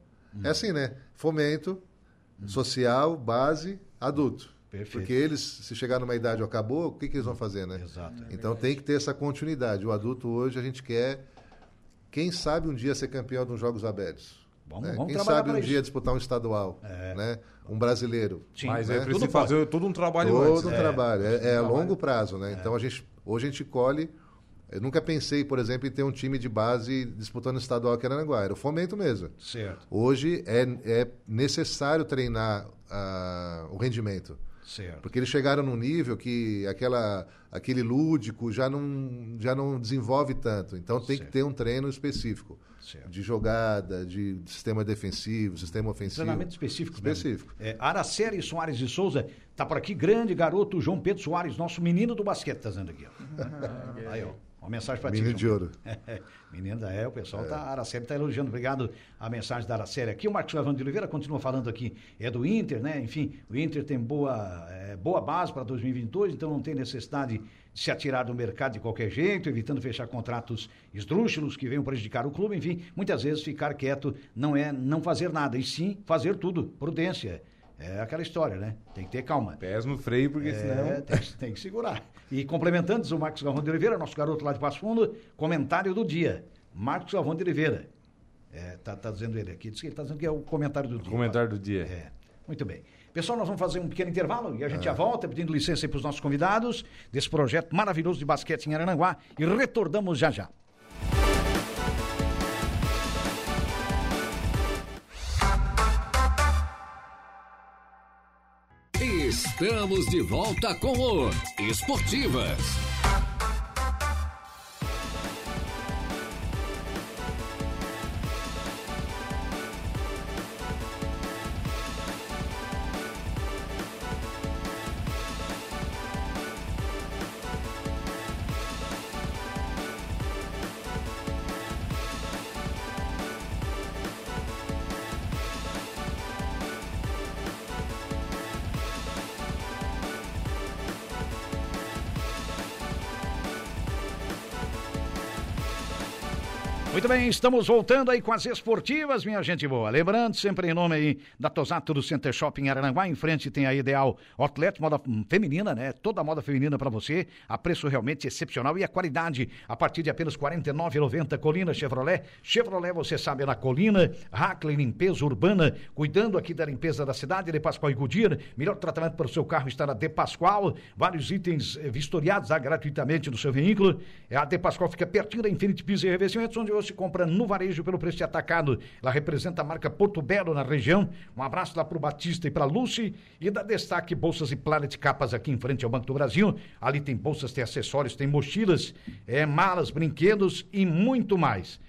É assim, né? Fomento, social, base, adulto. Perfeito. Porque eles, se chegar numa idade acabou, o que, que eles vão fazer, né? Exato. Então tem que ter essa continuidade. O adulto hoje a gente quer, quem sabe um dia ser campeão de uns Jogos Abertos. Vamos- né? vamos Quem sabe um pra dia isso. disputar um estadual, É. né? Um brasileiro. Sim, Mas né? é preciso Tudo pode. fazer todo um trabalho Todo antes. um né? trabalho. É, é a longo prazo, né? Então a gente, hoje a gente colhe. Eu nunca pensei, por exemplo, em ter um time de base disputando o estadual aqui em Aranaguá. Era o fomento mesmo. Certo. Hoje é, é necessário treinar ah, o rendimento. Certo. Porque eles chegaram num nível que aquela, aquele lúdico já não, já não desenvolve tanto. Então tem que Certo. ter um treino específico. Certo. De jogada, de sistema defensivo, sistema ofensivo. Treinamento específico. mesmo. Específico. É, Araceli Soares de Souza tá por aqui, grande garoto João Pedro Soares, nosso menino do basquete, tá dizendo aqui. Ó. Aí, ó. Uma mensagem para ti. Menino de ouro. Menino da é, o pessoal tá, a Araceli tá elogiando. Obrigado a mensagem da Araceli aqui. O Marcos Lavando de Oliveira continua falando aqui, é do Inter, né? Enfim, o Inter tem boa, é, boa base para 2022, então não tem necessidade de se atirar do mercado de qualquer jeito, evitando fechar contratos esdrúxulos que venham prejudicar o clube. Enfim, muitas vezes ficar quieto não é não fazer nada, e sim fazer tudo. Prudência. É aquela história, né? Tem que ter calma. Pés no freio, porque É, senão. tem, que- tem que segurar. E complementando, o Marcos Galvão de Oliveira, nosso garoto lá de Passo Fundo, comentário do dia. Marcos Galvão de Oliveira. É, tá, tá dizendo ele aqui, diz que ele tá dizendo que é o comentário do dia. Comentário do dia. É, muito bem. Pessoal, nós vamos fazer um pequeno intervalo e a gente já volta pedindo licença para os nossos convidados desse projeto maravilhoso de basquete em Arananguá e retornamos já já. Estamos de volta com o Esportivas. Bem, estamos voltando aí com as esportivas, minha gente boa. Lembrando, sempre em nome aí da Tosato do Center Shopping Araranguá, em frente tem a Ideal Outlet, moda feminina, né? Toda a moda feminina para você, a preço realmente excepcional e a qualidade a partir de apenas R$ 49,90. Colina Chevrolet, Chevrolet você sabe é na Colina, Hackley Limpeza Urbana, cuidando aqui da limpeza da cidade, de Pascoal e Goodyear, melhor tratamento para o seu carro está na De Pascoal, vários itens eh, vistoriados ah, gratuitamente no seu veículo. A De Pascoal fica pertinho da Infinity Piso e Revestimentos, onde você compra no varejo pelo preço de atacado. Ela representa a marca Porto Belo na região. Um abraço lá pro Batista e pra Lucy. E da Destaque Bolsas e Planet Capas aqui em frente ao Banco do Brasil. Ali tem bolsas, tem acessórios, tem mochilas, é, malas, brinquedos e muito mais.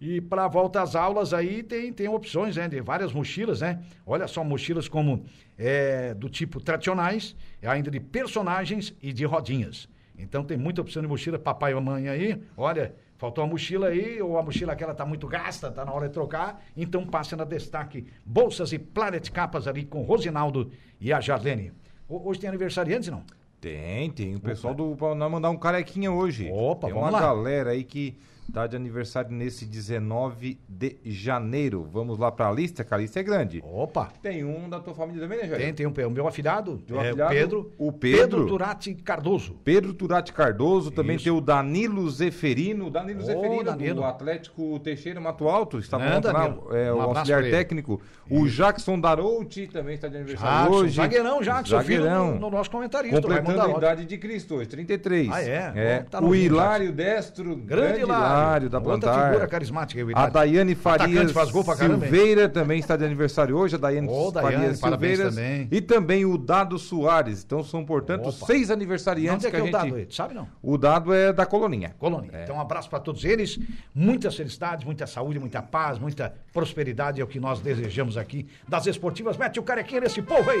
E para a volta às aulas aí tem, tem opções, né? De várias mochilas, né? Olha só, mochilas como é, do tipo tradicionais, ainda de personagens e de rodinhas. Então tem muita opção de mochila, papai e mamãe aí. Olha, faltou uma mochila aí, ou a mochila aquela tá muito gasta, tá na hora de trocar. Então passe na destaque Bolsas e Planet Capas ali com Rosinaldo e a Jarlene. Ho- Hoje tem aniversariante, não? Tem, tem. O pessoal do. Pra nós mandar um carequinha hoje. Opa, tem vamos uma lá. galera aí que tá de aniversário nesse 19 de janeiro. Vamos lá pra lista, que a lista é grande. Opa! Tem um da tua família também, né, Jair? Tem, tem um, o meu afilhado, é, afilhado, o Pedro. o Pedro. Turati Cardoso. Pedro Turati Cardoso, também Isso. tem o Danilo Zeferino. Danilo Ô, Zeferino, Danilo. do Atlético Teixeira Mato Alto, estava Né, ontem lá, Danilo? é, Um o auxiliar técnico. O Jackson Darouti também está de aniversário Jackson, hoje. zagueirão, Jackson, Zagueirão. no, no nosso comentarista. Completando a idade de Cristo hoje, 33. Ah, é? Bom, tá o Hilário Destro, grande, Hilário, da Outra Plantar. figura carismática. o A. Daiane Farias? Silveira também está de aniversário hoje. A Daiane, Daiane, Farias Silveiras. também. E também o Dado Soares. Então são, portanto, Opa. seis Onde aniversariantes é que que é a o gente... dado? Tu sabe não? O dado é da Coloninha. Colônia. Então, um abraço para todos eles. Muitas felicidades, muita saúde, muita paz, muita prosperidade é o que nós desejamos aqui das esportivas. Mete o carequinha nesse povo aí.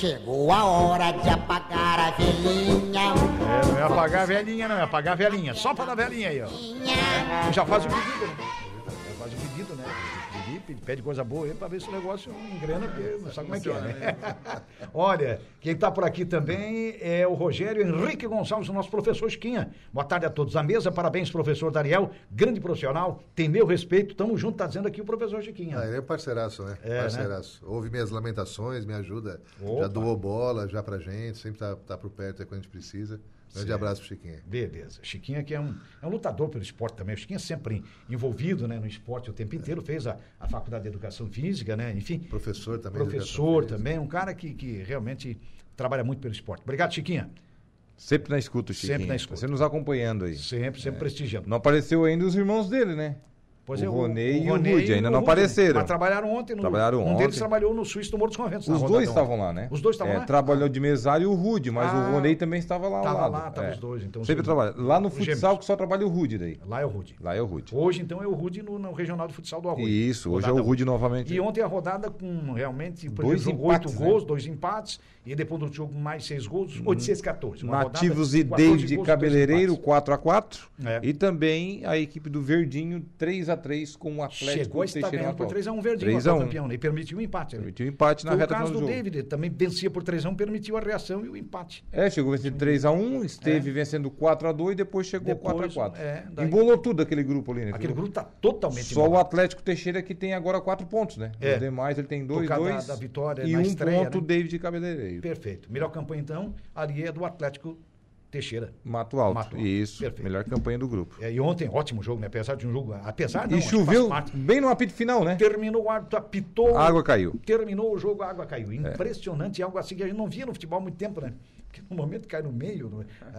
Chegou a hora de apagar a velhinha. É, não é apagar a velhinha, não é apagar a velhinha. Só para a velhinha aí, ó. Já faz o pedido, né? Já faz o pedido, né? Pede, coisa boa aí pra ver se o negócio engrena, porque não sabe como é que é, né? Olha, quem tá por aqui também é o Rogério Henrique Gonçalves, o nosso professor Chiquinha. Boa tarde a todos à mesa, parabéns, professor Dariel, grande profissional, tem meu respeito, tamo junto, tá dizendo aqui o professor Chiquinha. Ah, ele é parceiraço, né? É, parceiraço. Ouve minhas lamentações, me ajuda. Opa. Já doou bola já pra gente, sempre tá, tá por perto aí quando a gente precisa. Grande Certo. abraço pro Chiquinho. Beleza. Chiquinha que é um, é um lutador pelo esporte também. O Chiquinha é sempre envolvido né, no esporte o tempo inteiro, fez a, a faculdade de educação física, né? Enfim. Professor também. Professor também, um cara que, que realmente trabalha muito pelo esporte. Obrigado, Chiquinha. Sempre na escuta, Chiquinho. Sempre na escuta. Você nos acompanhando aí. Sempre, sempre prestigiando. Não apareceu ainda os irmãos dele, né? Pois o é, Ronei e o Ronei Rude ainda não Rude, apareceram. Mas trabalharam ontem. No, Trabalharam um deles ontem. trabalhou no Suíço do Morro dos Conventos. Os rodada dois estavam lá, né? Os dois estavam É, lá? Trabalhou de mesário e o Rude, mas Ah, o Ronei também estava lá ao tava lado. lá, tava É. os dois, então, Sempre trabalha. Lá no futsal que só trabalha o Rude daí. Lá é o Rude. Lá é o Rude. Hoje, então, é o Rude no, no Regional de Futsal do Arroio. Isso, hoje é Rodada o Rude novamente. E ontem a rodada com realmente o Dois jogo, oito empates, né? gols, dois empates, e depois do jogo mais seis gols, 8, 6, 14. Uma rodada, Nativos e 14 David Cabeleireiro, empates. 4x4. É. E também a equipe do Verdinho, 3x3 com o Atlético Chegou a estar Teixeira ganhando por Atual. 3x1 Verdinho, 3 a atual 1. campeão, né? e permitiu o empate. né? Permitiu empate na Foi o reta caso final do do jogo. David, também vencia por 3x1, permitiu a reação e o empate. É, chegou vencendo 3x1, esteve vencendo 4x2 e depois chegou É. Depois, 4x4. é, daí- Embolou tudo aquele grupo ali, né? Aquele grupo está totalmente Só o embolado. Atlético Teixeira que tem agora 4 pontos, né? É. Os demais ele tem 2, Por causa 2 da- da vitória e 1 estreia, ponto né? David Cabeleireiro. Perfeito. Melhor campanha, então, ali é do Atlético Teixeira. Mato Alto. Mato Alto. Isso, Perfeito. melhor campanha do grupo. É, e ontem, ótimo jogo, né? Apesar de um jogo. Apesar não, e choveu bem no apito final, né? Terminou o árbitro, apitou. A água caiu. Terminou o jogo, a água É. caiu. Impressionante, algo assim que a gente não via no futebol há muito tempo, né? Porque no momento cai no meio,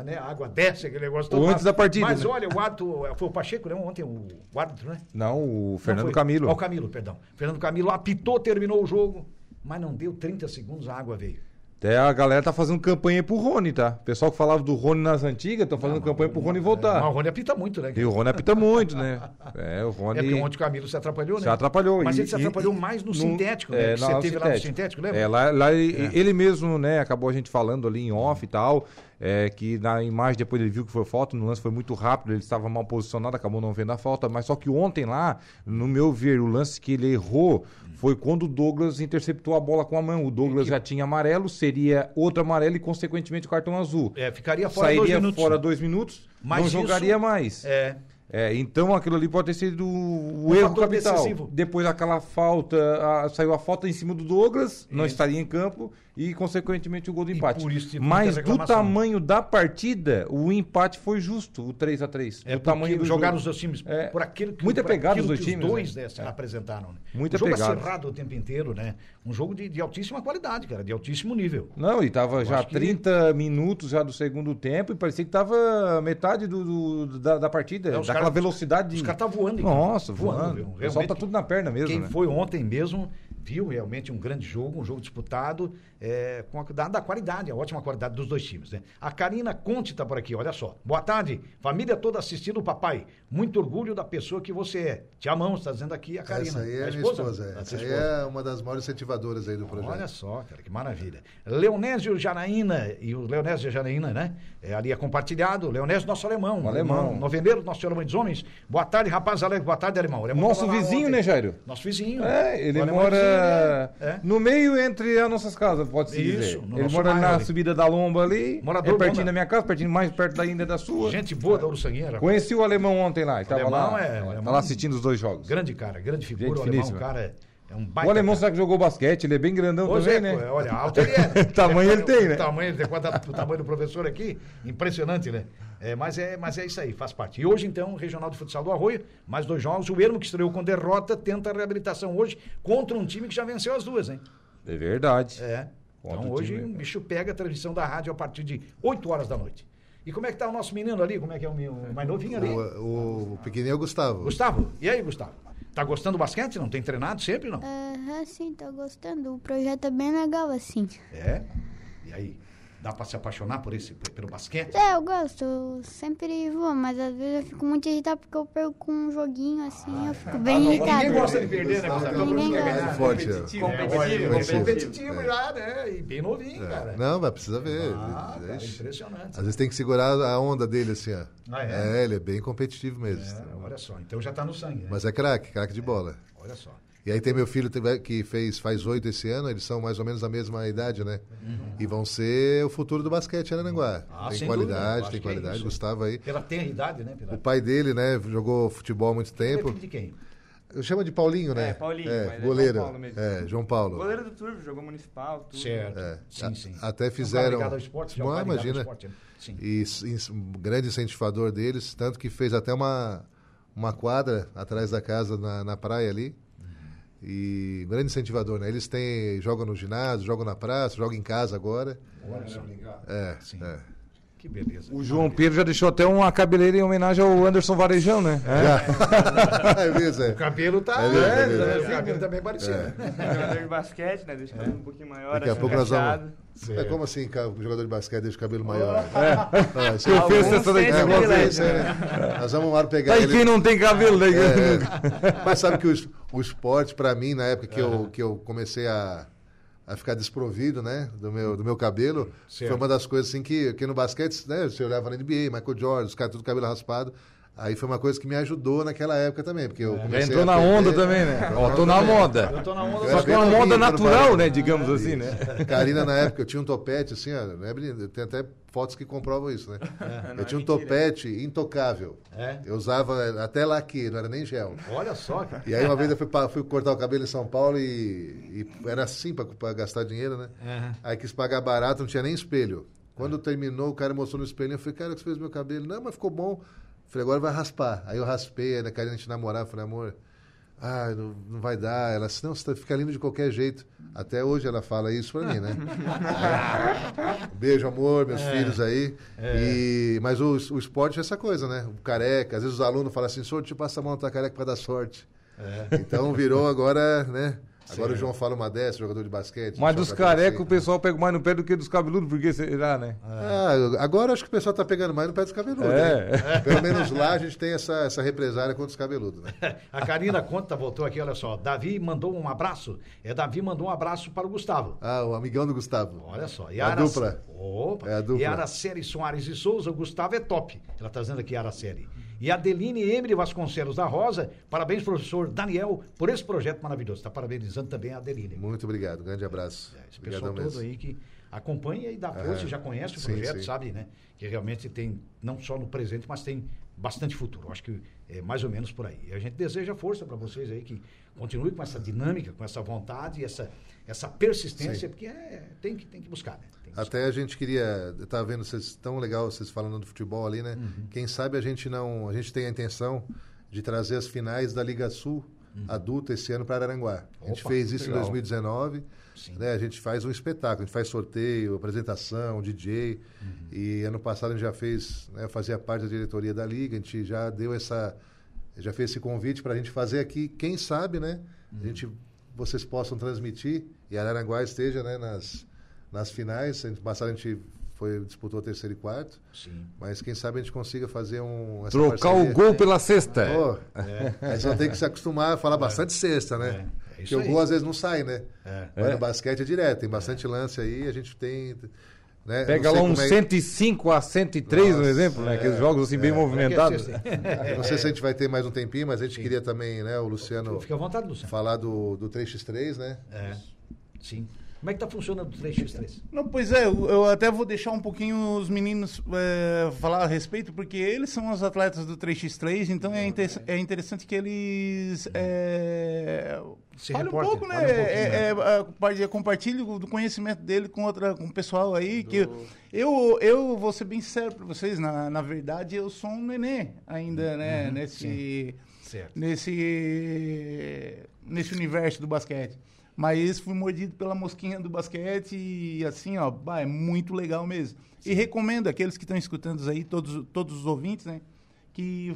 né? a água desce, aquele negócio Ou antes da partida, Mas né? olha, o árbitro, foi o Pacheco, né? Ontem o, o árbitro, né? Não, o Não Fernando foi? Camilo. Ó, o Camilo, perdão. Fernando Camilo apitou, terminou o jogo, mas não deu 30 segundos, a água veio. Até a galera tá fazendo campanha pro Rony, tá? O pessoal que falava do Rony nas antigas, estão fazendo campanha pro Rony Mas voltar. o Rony apita muito, né? E o Rony apita muito, né? É, o Rony. É porque ontem o Camilo se atrapalhou, né? Se atrapalhou. Mas E- ele se atrapalhou e- mais no, no- sintético, é, né? Que não, você teve lá no sintético, lembra? É, lá, lá ele- ele mesmo, né, acabou a gente falando ali em off e tal. é, que na imagem depois ele viu que foi falta, no lance foi muito rápido, ele estava mal posicionado, acabou não vendo a falta, mas só que ontem lá, no meu ver, o lance que ele errou foi quando o Douglas interceptou a bola com a mão. O Douglas já tinha amarelo, seria outro amarelo e, consequentemente, o cartão azul. É, ficaria fora Sairia dois minutos. fora dois minutos, Mas não isso- jogaria mais. É. É, então aquilo ali pode ter sido o Um erro capital. decisivo. Depois aquela falta, a- saiu a falta em cima do Douglas, não Isso. estaria em campo e consequentemente o gol do empate. Mas do tamanho da partida, o empate foi justo, o 3 a 3 É do tamanho do jogaram os dois times É. por aquilo que, Muita por pegada aquilo dos dois que times, os dois né? dessa- apresentaram. Né? Muita um jogo pegada. acirrado o tempo inteiro, né? Um jogo de, de altíssima qualidade, cara, de altíssimo nível. Não, e tava já acho que- 30 minutos já do segundo tempo e parecia que tava metade do, do- da, da partida, É, os daquela cara- velocidade. Os caras estão voando. Nossa, voando. viu? O pessoal tá tudo na perna mesmo, Quem né? foi ontem mesmo viu realmente um grande jogo, um jogo disputado, é, com a, dada a qualidade, a ótima qualidade dos dois times. Né? A Karina Conte está por aqui, olha só. Boa tarde, família toda assistindo o papai. Muito orgulho da pessoa que você é. Te amamos, está dizendo aqui a Karina. Essa aí é a minha esposa. é. A Essa aí esposa. é uma das maiores incentivadoras aí do projeto. Olha só, cara, que maravilha. Leonésio Janaína, e o Leonésio Janaína, né? É, ali é compartilhado. Leonésio, nosso alemão. O alemão. Novembro, nosso alemão dos homens. Boa tarde, rapaz alegre. Boa tarde, alemão. Alemão Nosso vizinho, ontem. né, Jairo? Nosso vizinho. É, ele alemão mora vizinho, né? É. no meio entre as nossas casas, pode-se Isso, dizer. no Ele mora bairro na ali. subida da lomba ali, Morador é pertinho da- da minha casa, pertinho mais perto ainda da sua. Gente boa da Uruçangueira. Conheci o alemão ontem lá, ele tava alemão lá, é- o tá alemão- lá assistindo os dois jogos. Grande cara, grande figura. Gente o alemão, finíssima. cara, é um O baita. alemão cara. será que jogou basquete? Ele é bem grandão Pois também, é, né? pô, olha, alto ele é. Tamanho ele tem, né? O tamanho, ele tem quanto o tamanho do professor aqui, impressionante, né? É, mas, é, mas é isso aí, faz parte. E hoje, então, Regional de Futsal do Arroio, mais dois jogos. O Ermo, que estreou com derrota, tenta a reabilitação hoje contra um time que já venceu as duas, hein? É verdade. É. Contra Então o hoje time- o bicho pega a transmissão da rádio a partir de 8 horas da noite. E como é que tá o nosso menino ali? Como é que é o, meu, o mais novinho ali? O, o pequenininho é o Gustavo. Gustavo, e aí, Gustavo? Tá gostando do basquete? Não tem treinado sempre, não? Aham, sim, tô gostando. O projeto é bem legal, assim. É? E aí? Dá pra se apaixonar por esse, pelo basquete? É, eu gosto. Eu sempre vou, mas às vezes eu fico muito irritado porque eu perco um joguinho, assim. Eu fico bem irritado. Ninguém gosta de perder, né, Gustavo? Ninguém quer gosta. ganhar. Forte, é. Competitivo, É, competitivo, competitivo, competitivo. competitivo já, né? E bem novinho, cara. Não, mas precisa ver. Ah, cara, impressionante. Às vezes tem que segurar a onda dele assim, ó. Ah, é? ele é bem competitivo mesmo. É, olha só, então já tá no sangue, né? Mas é craque, craque de bola. Olha só. E aí tem meu filho que fez, faz oito esse ano, eles são mais ou menos da mesma idade, né? E vão ser o futuro do basquete em Arananguá. Ah, tem qualidade, tem é qualidade. isso. Gustavo aí. Pela tenra idade, né? Pela... O pai dele, né, jogou futebol há muito é tempo. filho de quem? Eu chamo de Paulinho, né? É, Paulinho, É, mas é goleiro. João Paulo mesmo. É, João Paulo. Goleiro do Turvo, jogou municipal, tudo. Certo. É. Sim, A- sim. Até É cara fizeram. ao esporte, é um ligado ao imagina. esporte, né? Sim. E ins- um grande incentivador deles, tanto que fez até uma, uma quadra atrás da casa na, na praia ali. E grande incentivador, né? Eles têm, jogam no ginásio, jogam na praça, jogam em casa agora. Olha. É, Sim. é. Que beleza. O João Pedro já deixou até uma cabeleira em homenagem ao Anderson Varejão, né? É. é mesmo, é. O cabelo tá. É mesmo, é É, mesmo. né? O cabelo também parecido. Jogador de basquete, né? Deixa o cabelo um pouquinho maior, Daqui a assim, pouco nós vamos. É como assim, jogador de basquete deixa o cabelo maior? É. Ah, isso Eu fiz essa daí é, vamos ver, né? Nós vamos uma hora pegar Tá aí ele. quem não tem cabelo, né? É, mas sabe que o, o esporte, pra mim, na época que, eu, que eu comecei a, a ficar desprovido, né, do meu, do meu cabelo, Certo. foi uma das coisas assim que, que no basquete, né, você olhava na NBA, Michael Jordan, os caras tudo cabelo raspado. Aí foi uma coisa que me ajudou naquela época também, porque eu Já comecei entrou a na perder. onda também, né? Ó, tô na moda. Eu tô na onda Só que é uma moda natural, né? Digamos assim, né? Karina, na época, eu tinha um topete, assim, ó, não é brincadeira, tem até fotos que comprovam isso, né? eu tinha um topete intocável. É? Eu usava até laque, não era nem gel. Olha só, cara. E aí uma vez eu fui, fui cortar o cabelo em São Paulo e, e era assim para gastar dinheiro, né? Aham. Aí quis pagar barato, não tinha nem espelho. Quando terminou, o cara mostrou no espelho, eu falei, cara, o que você fez meu cabelo? Não, mas ficou bom. Falei, agora vai raspar. Aí eu raspei, aí a Karina a gente namorava, falei, amor, ah, não, não vai dar. Ela disse, não, você tá- fica lindo de qualquer jeito. Até hoje ela fala isso pra mim, né? Beijo, amor, meus filhos aí. E, mas o, o esporte é essa coisa, né? O careca, às vezes os alunos falam assim, senhor, te passa a mão na tua careca pra dar sorte. Então virou agora, né? Agora o João fala uma dessa, jogador de basquete. Mas dos pra carecas crescer. o pessoal pega mais no pé do que dos cabeludos, porque será, né? Ah, agora acho que o pessoal tá pegando mais no pé dos cabeludos. É. né? Pelo menos lá a gente tem essa, essa represária contra os cabeludos, né? A Karina Conta voltou aqui, olha só. Davi mandou um abraço. É, Davi mandou um abraço para o Gustavo. Ah, o amigão do Gustavo. Olha só. A dupla. Opa. É a dupla. E Araceli Soares e Souza, o Gustavo é top. Ela está dizendo aqui, Araceli. E Adeline Emre Vasconcelos da Rosa. Parabéns, professor Daniel, por esse projeto maravilhoso. Está parabenizando também a Adeline. Muito obrigado, grande abraço. Esse pessoal todo aí que acompanha e dá força, É. já conhece o Sim, projeto, sim. sabe, né? Que realmente tem, não só no presente, mas tem bastante futuro. Acho que é mais ou menos por aí. E a gente deseja força para vocês aí, que continue com essa dinâmica, com essa vontade, essa, essa persistência, Sim. porque é, tem, que, tem que buscar, né? Até a gente queria, tava vendo vocês tão legal vocês falando do futebol ali, né? Uhum. Quem sabe a gente não, a gente tem a intenção de trazer as finais da Liga Sul adulta esse ano para Aranguá. A gente Uhum. Opa, fez isso legal. em 2019, Sim. né? A gente faz um espetáculo, a gente faz sorteio, apresentação, DJ. Uhum. E ano passado a gente já fez, né, fazia parte da diretoria da liga, a gente já deu essa já fez esse convite para a gente fazer aqui, quem sabe, né? A gente, vocês possam transmitir e Araranguá esteja, né, nas, nas finais. Ano passado a gente foi, disputou o terceiro e quarto, Sim. mas quem sabe a gente consiga fazer um. essa Trocar parceria. o gol pela cesta. Pô, Aí só tem que se acostumar a falar bastante cesta, né? É, é Porque o gol às vezes não sai, né? É. Mas É. no basquete é direto, tem bastante lance aí, a gente tem. Né? Pega lá um como é- 105 a 103, no Nossa, exemplo, né? é. Aqueles jogos assim bem movimentados. Eu não sei se a gente vai ter mais um tempinho, mas a gente queria também, né, o Luciano, Fica à vontade, Luciano. falar do, do 3x3, né? É. Sim. Como é que tá funcionando o 3x3? Não, pois é, eu, eu até vou deixar um pouquinho os meninos é, falar a respeito, porque eles são os atletas do 3x3, então é, inter- é interessante que eles é, Se falem um pouco, né? um É, né? é, é, compartilhe- compartilhe do conhecimento dele com, outra, com o pessoal aí. Que eu, eu vou ser bem sério para vocês, na, na verdade, eu sou um nenê ainda, né? nesse, Certo. nesse, nesse universo do basquete. Mas fui mordido pela mosquinha do basquete e assim, ó, bah, é muito legal mesmo. E recomendo aqueles que estão escutando aí, todos, todos os ouvintes, né? Que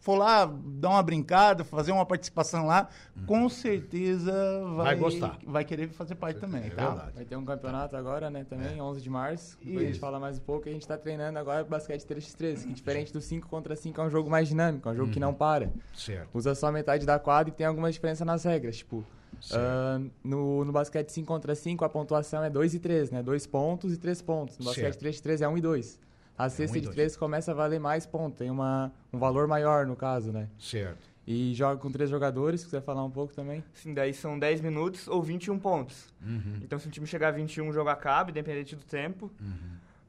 for lá, dar uma brincada, fazer uma participação lá, com certeza vai, Vai gostar. vai querer fazer parte também, É tá? verdade. Vai ter um campeonato agora, né, também, 11 de março. Depois a gente fala mais um pouco. E a gente tá treinando agora basquete 3x3, que diferente do 5 contra 5 é um jogo mais dinâmico, é um jogo que não para. Certo. Usa só metade da quadra e tem algumas diferenças nas regras. Tipo, ah, no, no basquete 5 contra 5, a pontuação é 2 e 3, né? 2 pontos e 3 pontos. No basquete Certo. 3x3 é 1 e 2. A um cesta e de dois. 3 começa a valer mais pontos, tem uma, um valor maior no caso, né? Certo. E joga com três jogadores, se quiser falar um pouco também. Sim, daí são 10 minutos ou 21 pontos. Então, se o time chegar a 21, o jogo acaba, independente do tempo.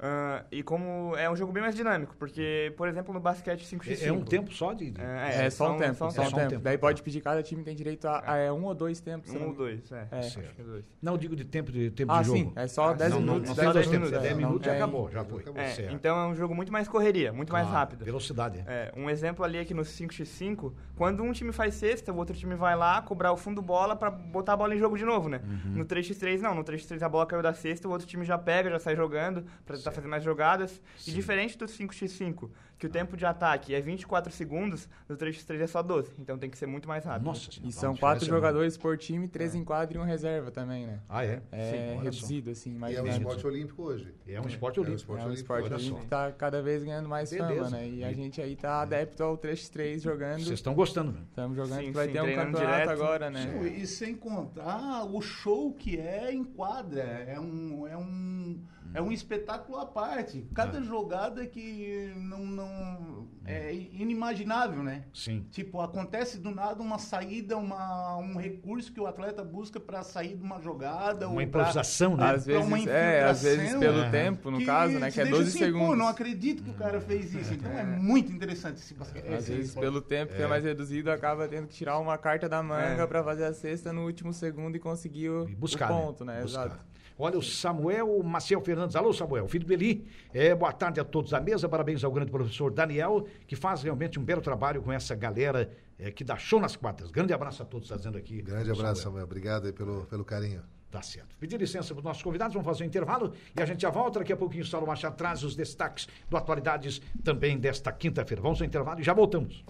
Ah, e como é um jogo bem mais dinâmico, porque, por exemplo, no basquete 5x5... É, é um tempo só de. de- É, É, só um tempo, só um só um tempo. tempo. Daí pode pedir, cada time tem direito a, a é um ou dois tempos. Um ou dois, é. É. Certo. Acho que dois. Não digo de tempo de tempo Ah, de jogo. sim, é só 10 não, minutos. Não, não só tem dois 10 tempos. minutos, 10 é, minutos não e tem- acabou, já foi. É, Certo. então é um jogo muito mais correria, muito mais rápido. Velocidade. é. É, um exemplo ali aqui no 5x5, quando um time faz cesta, o outro time vai lá cobrar o fundo bola pra botar a bola em jogo de novo, né? Uhum. No 3x3 não, no 3x3 a bola caiu da cesta, o outro time já pega, já sai jogando pra fazer mais jogadas. E diferente do 5x5, que o tempo de ataque é 24 segundos, no 3x3 é só 12, então tem que ser muito mais rápido. Nossa E são quatro é jogadores por time, três em quadra e um reserva também, né? Ah, é? É Sim, reduzido, assim, mais E é um esporte olímpico hoje. É um esporte É um olímpico. esporte É um olímpico. esporte olímpico que tá cada vez ganhando mais Beleza. fama, né? E a gente aí tá adepto ao 3x3 jogando. Vocês estão gostando, né? Estamos jogando, Sim, vai sim, ter um campeonato direto. agora, né? E sem contar o show que é em quadra. É um, é um, é um espetáculo à parte. Cada jogada que não, não é inimaginável, né? Sim. Tipo, acontece do nada uma saída, uma, um recurso que o atleta busca para sair de uma jogada. Uma ou improvisação, né? Às pra uma vezes, é, às vezes pelo Aham. tempo, no caso, né? Que é deixa 12 assim, segundos. Pô, não acredito que o cara fez isso. Então é, muito interessante esse basquete. Às vezes, esporte. pelo tempo que é mais reduzido, acaba tendo que tirar uma carta da manga É. pra fazer a cesta no último segundo e conseguir o, E buscar, o ponto, né? Buscar. Exato. Olha, o Samuel Maciel Fernandes. Alô, Samuel, filho do Eli. É, boa tarde a todos da mesa. Parabéns ao grande professor Daniel, que faz realmente um belo trabalho com essa galera é, que dá show nas quadras. Grande abraço a todos, está dizendo aqui. Grande abraço, Samuel. Samuel. Obrigado aí pelo, pelo carinho. Tá certo. Pedir licença para os nossos convidados, vamos fazer um intervalo e a gente já volta. Daqui a pouquinho o Saulo Machado traz os destaques do Atualidades também desta quinta-feira. Vamos ao intervalo e já voltamos.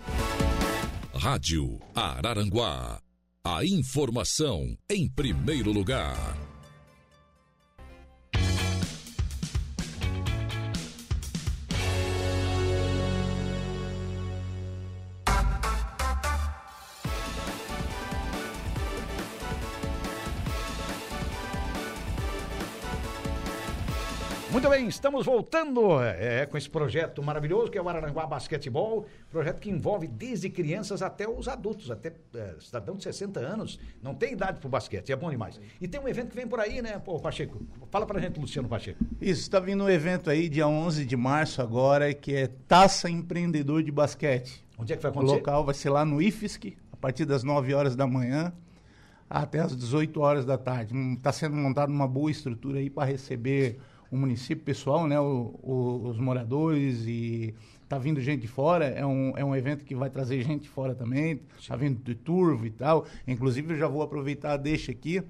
Rádio Araranguá. A informação em primeiro lugar. Muito bem, estamos voltando é, com esse projeto maravilhoso que é o Araranguá Basquetebol, projeto que envolve desde crianças até os adultos, até é, cidadão de 60 anos, não tem idade para o basquete, é bom demais. E tem um evento que vem por aí, né, pô, Pacheco? Fala pra gente, Luciano Pacheco. Isso, está vindo um evento aí dia 11 de março agora, que é Taça Empreendedor de Basquete. Onde é que vai O acontecer? local vai ser lá no IFSC, a partir das 9 horas da manhã até as 18 horas da tarde. Está sendo montada uma boa estrutura aí para receber o município pessoal, né, o- o- os moradores e tá vindo gente de fora. É um, é um evento que vai trazer gente de fora também. Tá vindo de Turvo e tal. Inclusive eu já vou aproveitar a deixa aqui,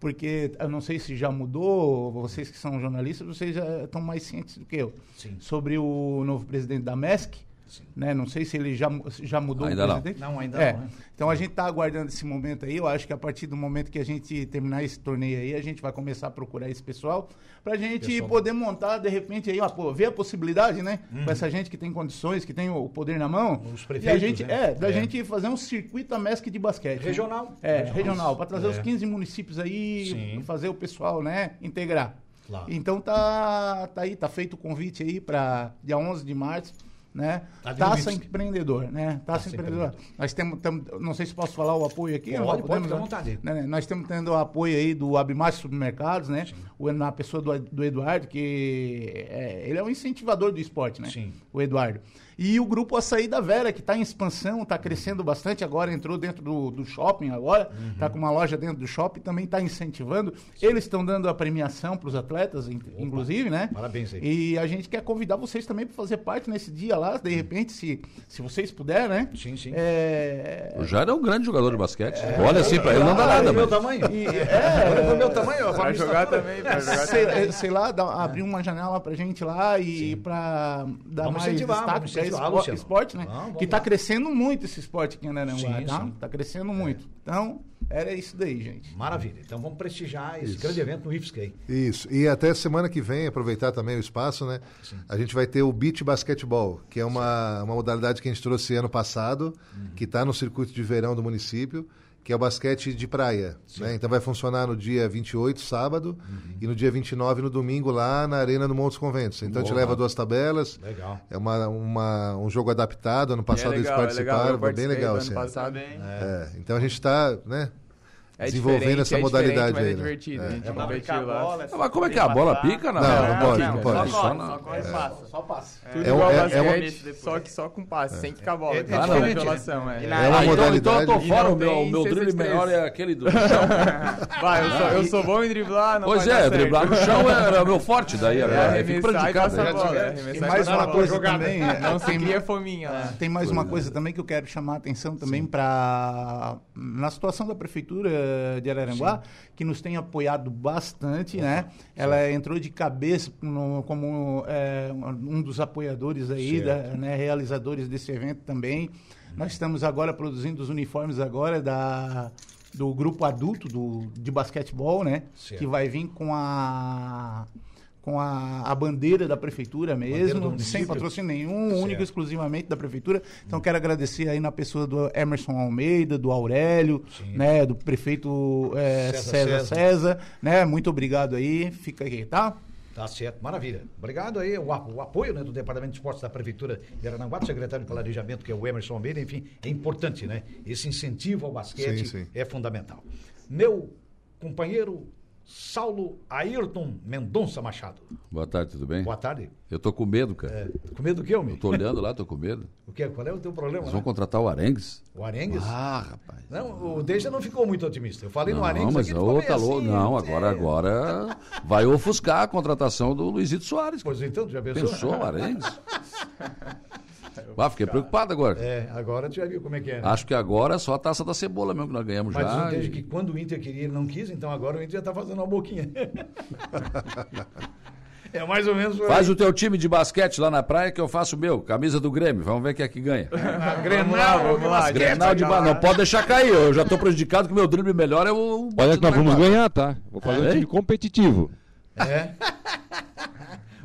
porque eu não sei se já mudou. Vocês que são jornalistas, vocês já estão mais cientes do que eu Sim. sobre o novo presidente da MESC. Né? Não sei se ele já, já mudou Ainda o não. presidente. Não, ainda É. não, né? Então a gente está aguardando esse momento aí. Eu acho que a partir do momento que a gente terminar esse torneio aí, a gente vai começar a procurar esse pessoal para a gente Pessoal. poder montar de repente aí, ó, pô, ver a possibilidade, né? Uhum. Com essa gente que tem condições, que tem o poder na mão. Os e a prefeitos, gente né? é da É. gente fazer um circuito da MESC de basquete. né? Regional. É, Regional. regional, para trazer É. os 15 municípios aí, Sim. fazer o pessoal, né, integrar. Claro. Então tá, tá aí, tá feito o convite aí para dia 11 de março, né? Tá Taça empreendedor, né? Taça, Taça empreendedor. Nós temos, tamo- não sei se posso falar o apoio aqui. Pode, pode, podemos, né? vontade. Né, né? Nós estamos tendo o apoio aí do Abimar Supermercados, né? O, na pessoa do, do Eduardo, que é, ele é um incentivador do esporte, né? Sim. O Eduardo. E o grupo Açaí da Vera, que está em expansão, está crescendo bastante agora, entrou dentro do, do shopping agora, Uhum. está com uma loja dentro do shopping, também está incentivando. Eles estão dando a premiação para os atletas, in- inclusive, né? Parabéns aí. E a gente quer convidar vocês também para fazer parte nesse dia lá, de repente, se, se vocês puderem, né? Sim, sim. É, O Jair é um grande jogador de basquete. Olha assim, pra ele não dá Ah, nada, é meu tamanho? E- Olha pro meu tamanho, ó, Pra pra jogar também, pra jogar sei, também. sei lá, dar- abrir uma janela pra gente lá e pra dar Vamos mais destaque vamos pra esse incentivar, espo- Luciano. esporte, né? Vamos, vamos que tá lá. crescendo muito esse esporte aqui em Aranguá, Sim, tá? sim. Tá crescendo muito. Então, era isso daí, gente. Maravilha. Então vamos prestigiar esse grande evento no IFSC aí. Isso. E até semana que vem, aproveitar também o espaço, né? A gente vai ter o beach basquetebol, que é uma, uma modalidade que a gente trouxe ano passado, que está no circuito de verão do município, que é o basquete de praia. Né? Então vai funcionar no dia 28, sábado, e no dia 29, no domingo, lá na Arena do Montes Conventos. Então a gente Boa. leva duas tabelas. Legal. É uma, uma- um jogo adaptado. Ano passado é eles legal, é participaram, legal. Eu foi bem legal. Assim, ano passado. é, então a gente está né, É desenvolvendo essa é modalidade mas aí. É né? divertido. É. A gente É pra competiu lá. bola. Ah, Mas como é que é? A bola passar. pica? Não, Não, não, não pode, não pode. Só Só corre, na- só corre e passa. Só passa. Tudo É um- igual é- é basquete, uma- só que só com passe, sem ficar a bola. É- é que diferente, fazer né? violação, é. É uma Ah, então, então eu modalidade. tô fora, o não meu, meu drible 6x3. melhor é aquele do chão. Vai, eu sou, eu sou bom em driblar, não Pois é, driblar no chão era o meu forte, daí agora. É, Eu fico arremessar e prejudicado. passar a né? bola. E mais uma coisa também. é, Não se tem- cria fominha. Tem mais uma coisa também que eu quero chamar a atenção também para na situação da prefeitura de Araranguá, que nos tem apoiado bastante, né? Ela entrou de cabeça no- como é, um dos apoiadores aí, da, né, realizadores desse evento também. Nós estamos agora produzindo os uniformes agora da do grupo adulto do, de basquetebol, né? Certo. Que vai vir com a com a, a bandeira da prefeitura mesmo, sem patrocínio nenhum, Certo. único e exclusivamente da prefeitura. Então quero agradecer aí na pessoa do Emerson Almeida, do Aurélio, Sim. né, do prefeito é, César César, César. Né? Muito obrigado aí, fica aqui, tá? Tá certo, maravilha. Obrigado aí, o, o apoio né, do Departamento de Esportes da Prefeitura de Arananguá, do secretário de Planejamento, que é o Emerson Almeida, enfim, é importante, né? Esse incentivo ao basquete Sim, sim. é fundamental. Meu companheiro Saulo Ayrton Mendonça Machado. Boa tarde, tudo bem? Boa tarde. Eu tô com medo, cara. É, com medo do que, homem? Eu tô olhando lá, tô com medo. O que? Qual é o teu problema? Eles né? vão contratar o Arengues? O Arengues? Ah, rapaz. Não, o Deja não ficou muito otimista. Eu falei no Não, Arengues mas aqui, ele ficou ô, meio tá louco. assim, Não, agora, é. agora vai ofuscar a contratação do Luizito Soares. Pois então, já pensou? Pensou, o Arengues? Ah, fiquei preocupado agora. É, agora tu já viu como é que é. né? Acho que agora é só a taça da cebola mesmo que nós ganhamos Mas já. desde e- que quando o Inter queria ele não quis, então agora o Inter já tá fazendo uma boquinha. É mais ou menos Faz aí. o teu time de basquete lá na praia que eu faço o meu. Camisa do Grêmio. Vamos ver quem é que ganha. Grenal, vamos lá, basquete, Grenal de ba... Não pode deixar cair. Eu já tô prejudicado que o meu drible melhor é o. Olha que nós vamos ganhar. ganhar, tá? Vou fazer um É? time competitivo. É.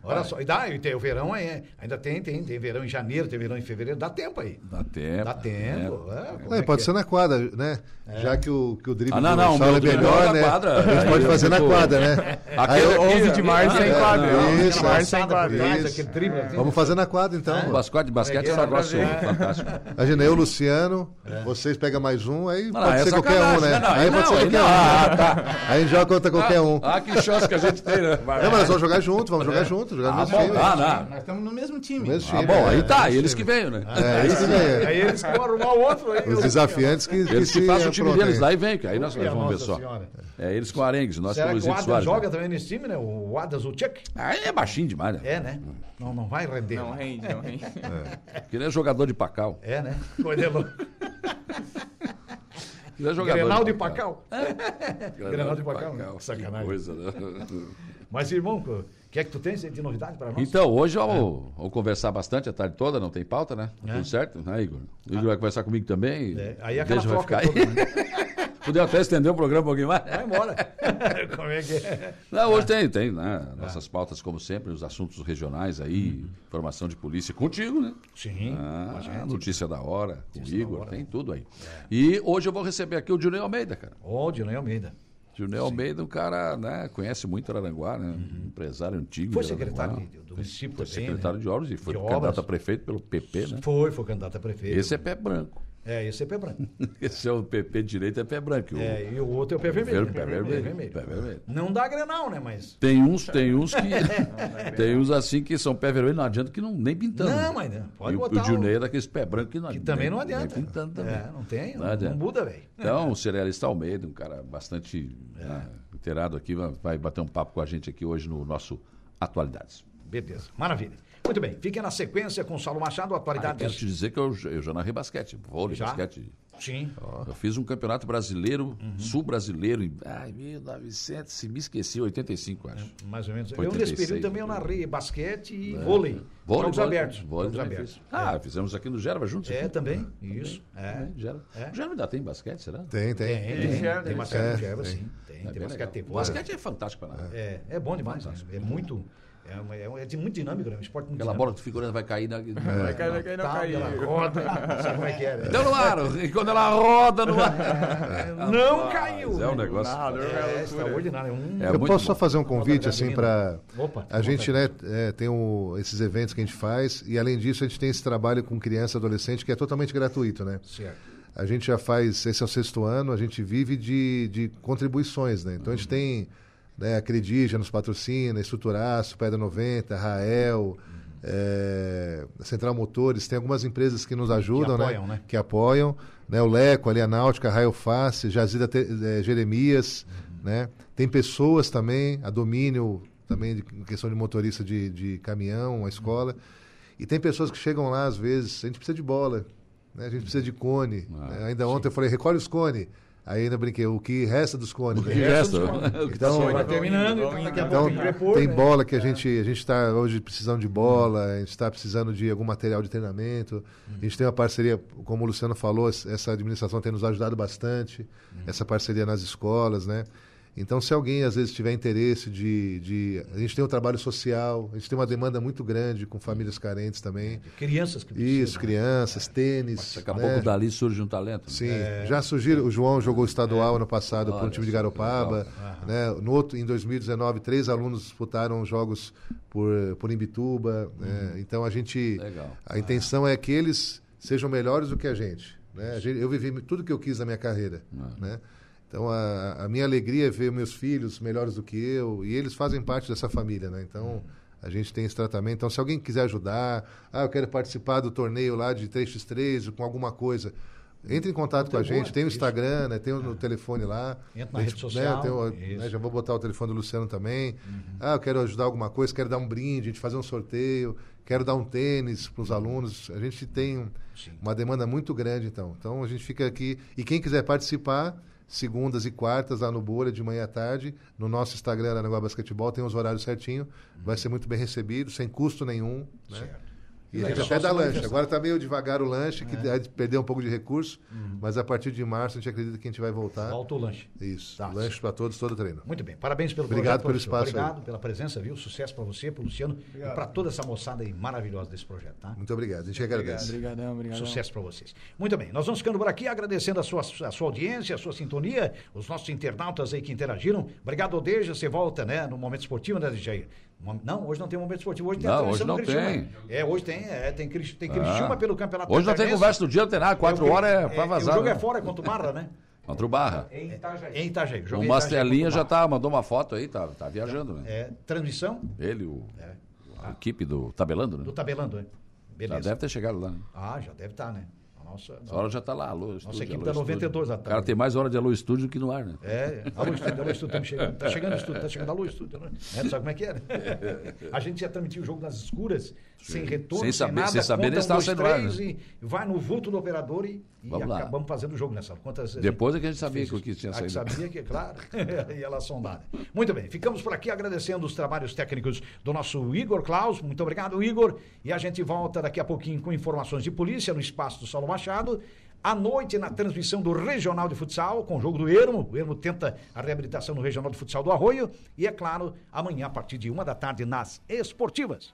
Olha só, e dá, e tem o verão aí, ainda tem, tem, tem verão em janeiro, tem verão em fevereiro, dá tempo aí. Dá tempo. Dá tempo. é, Não, é e pode ser na quadra, né? Já que o, que o drible Ah, não, não, o Saulo meu é melhor, é na né? quadra. A gente pode fazer na quadra, né? Aquele Aí- 11 de março sem É, quadra. isso, 11 de é. março sem quadra. Vamos fazer na quadra, então. O basquete, basquete é É, negócio é. fantástico. Imagina, eu, Luciano, vocês pegam mais um, aí Não, pode é ser qualquer um, né? né? Não, aí pode ser não, qualquer não. um. Ah, tá. Aí a gente joga contra qualquer um. Ah, que chance que a gente tem, né? Não, mas nós vamos jogar junto, vamos jogar junto, jogar no mesmo time. Ah, não. Nós estamos no mesmo time. Mesmo Ah, time, bom, aí é, tá. mesmo Eles que veem, né? É, isso que é. Aí eles que vão arrumar o outro aí. Os desafiantes que, que Eles que se fazem o time deles lá e vem, que aí nós, vamos ver só. É eles com arengues, nós Será com que o Luizito Adas Soares. joga né? também nesse time, né? O Adas Uchek? Aí é baixinho demais, né? É, né? Não, não vai render. Não rende, não rende. Porque ele é jogador de Pacal. É, né? Coisa louca. Ele é jogador Grenal de Pacal. Pacal. Grenal de Pacal, né? que Sacanagem. coisa, né? Mas, irmão, o que é que tu tens de novidade para nós? Então, hoje eu vou, vou conversar bastante a tarde toda, não tem pauta, né? É. Tudo certo? Né, Igor? O Igor vai conversar comigo também. É, aí aquela Deixa vai troca ficar aí. toda, né? Podemos até estender o programa um pouquinho mais. Vai embora. Como é que é? Não, hoje tem, tem, né? Nossas pautas, como sempre, os assuntos regionais aí, informação de polícia contigo, né? Sim, Ah, com a gente. notícia da hora, com o Igor, hora. tem tudo aí. E hoje eu vou receber aqui o Junei Almeida, cara. Ó, o Dinei Almeida. Junei Almeida, um cara, né, conhece muito Araranguá, né? Empresário antigo. Uhum. Foi secretário de- do município Foi também, secretário né? de obras e foi De candidato obras. a prefeito pelo PP, né? Foi, foi candidato a prefeito. Esse é pé branco. É, esse é pé branco. Esse é o PP direito, é pé branco. O- É, e o outro é o pé vermelho. Ver- né? pé vermelho, pé vermelho. Não dá Grenal, né, mas... Tem uns, tem uns que. tem uns assim que são pé vermelho, não adianta que não nem pintando. Não, mas não, pode e o- botar o Junei o- é daqueles pé branco que não Que também nem- não adianta. Nem pintando também. É, não tem, não, não muda, velho. Então, o cerealista Almeida, um cara bastante É. né, inteirado aqui, vai- vai bater um papo com a gente aqui hoje no nosso Atualidades. Beleza, maravilha. Muito bem, fiquem na sequência com o Saulo Machado, Ah, eu atualidades. quero te dizer que eu, eu já narrei basquete, vôlei, Já? basquete. Sim. Eu fiz um campeonato brasileiro, Uhum. sul-brasileiro, em ai, 1900, se me esqueci, 85, acho. Mais ou menos. Foi eu, nesse 86, período, também eu narrei basquete e vôlei. É. Vôlei, Jogos vôlei, abertos. vôlei Jogos também abertos. fiz. Ah, fizemos aqui no Gerva juntos. É, aqui. também. Isso. É. É, Gerva. É. O Gerva ainda tem basquete, será? Tem, tem. Tem, tem. Gerva, Tem né? basquete É, no Gerva, tem. sim. Tem, É tem basquete, tem O vôlei. basquete é fantástico para nada. É, é bom demais. né? É muito. É, uma- é, um- é muito dinâmico, né? Um esporte muito Aquela dinâmico. bola que figurando vai cair na. Vai cair, vai cair, não cair. ela roda. Sabe como é que é? né? Deu no ar, e quando ela roda no ar. Não caiu. É um negócio. Narrador é É, extraordinário. Um, É Eu posso bom. só fazer um convite, assim, para Opa, A gente, né, é, tem o- esses eventos que a gente faz e, além disso, a gente tem esse trabalho com criança e adolescente que é totalmente gratuito, né? Certo. A gente já faz, esse é o sexto ano, a gente vive de, de contribuições, né? Então a gente tem né, a Credija nos patrocina, Estruturaço, Pedra 90, Rael, é, Central Motores, tem algumas empresas que nos ajudam, apoiam, né? Que apoiam, né? O Leco, ali a Náutica, a Raio Face, Jazida Te- eh, Jeremias, né? Tem pessoas também, a Domínio, também de em questão de motorista de, de caminhão, a escola. E tem pessoas que chegam lá, às vezes, a gente precisa de bola, né? a gente precisa de cone. né? Ainda ontem eu falei, recolhe os cones. Aí ainda brinquei, o que resta dos cones. O que né? resta? Então, O que tá sobrando. vai terminando, então daqui a Então, pouco tem né? bola que a gente a gente está hoje precisando de bola, a gente está precisando de algum material de treinamento. A gente tem uma parceria, como o Luciano falou, essa administração tem nos ajudado bastante, essa parceria nas escolas, né? Então, se alguém às vezes tiver interesse de, de. A gente tem um trabalho social, a gente tem uma demanda muito grande com famílias carentes também. Crianças que Isso, crianças, tênis. Daqui a né? pouco dali surge um talento. né? Sim, já surgiram. O João jogou estadual ano passado para o Olha time de Garopaba. Né? No outro, em 2019, três alunos disputaram jogos por, por Imbituba. né? Então a gente. Legal. A intenção é que eles sejam melhores do que a gente. Né? A gente- Eu vivi tudo que eu quis na minha carreira. Né? Então a, a minha alegria é ver meus filhos melhores do que eu. E eles fazem parte dessa família. Né? Então. A gente tem esse tratamento. Então, se alguém quiser ajudar, ah, eu quero participar do torneio lá de 3x3 com alguma coisa, entre em contato com a gente. Tem o Instagram, né? tem o no telefone lá. Entra na A rede social, tem o- né, já vou botar o telefone do Luciano também. Ah, eu quero ajudar alguma coisa, quero dar um brinde, a gente fazer um sorteio, quero dar um tênis para os alunos. A gente tem uma demanda muito grande, então. Então, a gente fica aqui. E quem quiser participar, segundas e quartas lá no Bolha, de manhã à tarde. No nosso Instagram, Aranaguá Basquetebol, tem os horários certinho. Vai ser muito bem recebido, sem custo nenhum. Né? E a gente até dá lanche. Agora está meio devagar o lanche, que É. é. perdeu um pouco de recurso. Uhum. Mas a partir de março a gente acredita que a gente vai voltar. Volta o lanche. Isso. Tá. Lanche para todos, todo treino. Muito bem, parabéns pelo Obrigado projeto, pelo espaço aí. Obrigado pela presença, viu? Sucesso para você, para Luciano e para toda essa moçada aí maravilhosa desse projeto, tá? Muito obrigado. A gente agradece. Obrigadão, obrigadão. Sucesso para vocês. Muito bem, nós vamos ficando por aqui agradecendo a sua, a sua audiência, a sua sintonia, os nossos internautas aí que interagiram. Obrigado, Odeja. Você volta, né, no Momento Esportivo, né, DJ? Mo- Não, hoje não tem Momento Esportivo. Hoje tem a Não, hoje do não Criciúma. É, hoje tem, é, tem, Cris- tem Criciúma Ah. pelo Campeonato Hoje não tem conversa do dia, não tem nada. Quatro É, o- horas é é, pra vazar. O jogo né? é fora contra o Barra, né? Contra o Barra. Em Itajaí. Em Itajaí. O Mastelinha já tá, mandou uma foto aí, tá, tá viajando, né? É, transmissão Ele, o, a equipe do Tabelando, né? do Tabelando, né? Já Beleza. deve ter chegado lá, né? Ah, já deve estar, né? A nossa, Essa hora já tá lá, alô, estúdio, equipe alô, tá estúdio. 92 da O cara tarde. tem mais hora de alô estúdio que no ar, né? É, alô estúdio, alô estúdio, estamos chegando. Tá chegando o estúdio, tá chegando alô estúdio, né? É, sabe como é que é? né? A gente já transmitiu o jogo nas escuras, sem retorno, Sem sem, saber- nada, sem saber conta um, dois, três, né? e vai no vulto do operador e, e acabamos fazendo o jogo nessa. Quantas Depois é que a gente sabia fez que o que tinha Ah, saído. sabia que, claro, e ela sondada. Muito bem, ficamos por aqui agradecendo os trabalhos técnicos do nosso Igor Klaus. Muito obrigado, Igor. E a gente volta daqui a pouquinho com informações de polícia no espaço do Saulo Machado. À noite, na transmissão do Regional de Futsal, com o jogo do Ermo. O Ermo tenta a reabilitação no Regional de Futsal do Arroio. E, é claro, amanhã, a partir de uma da tarde, nas esportivas.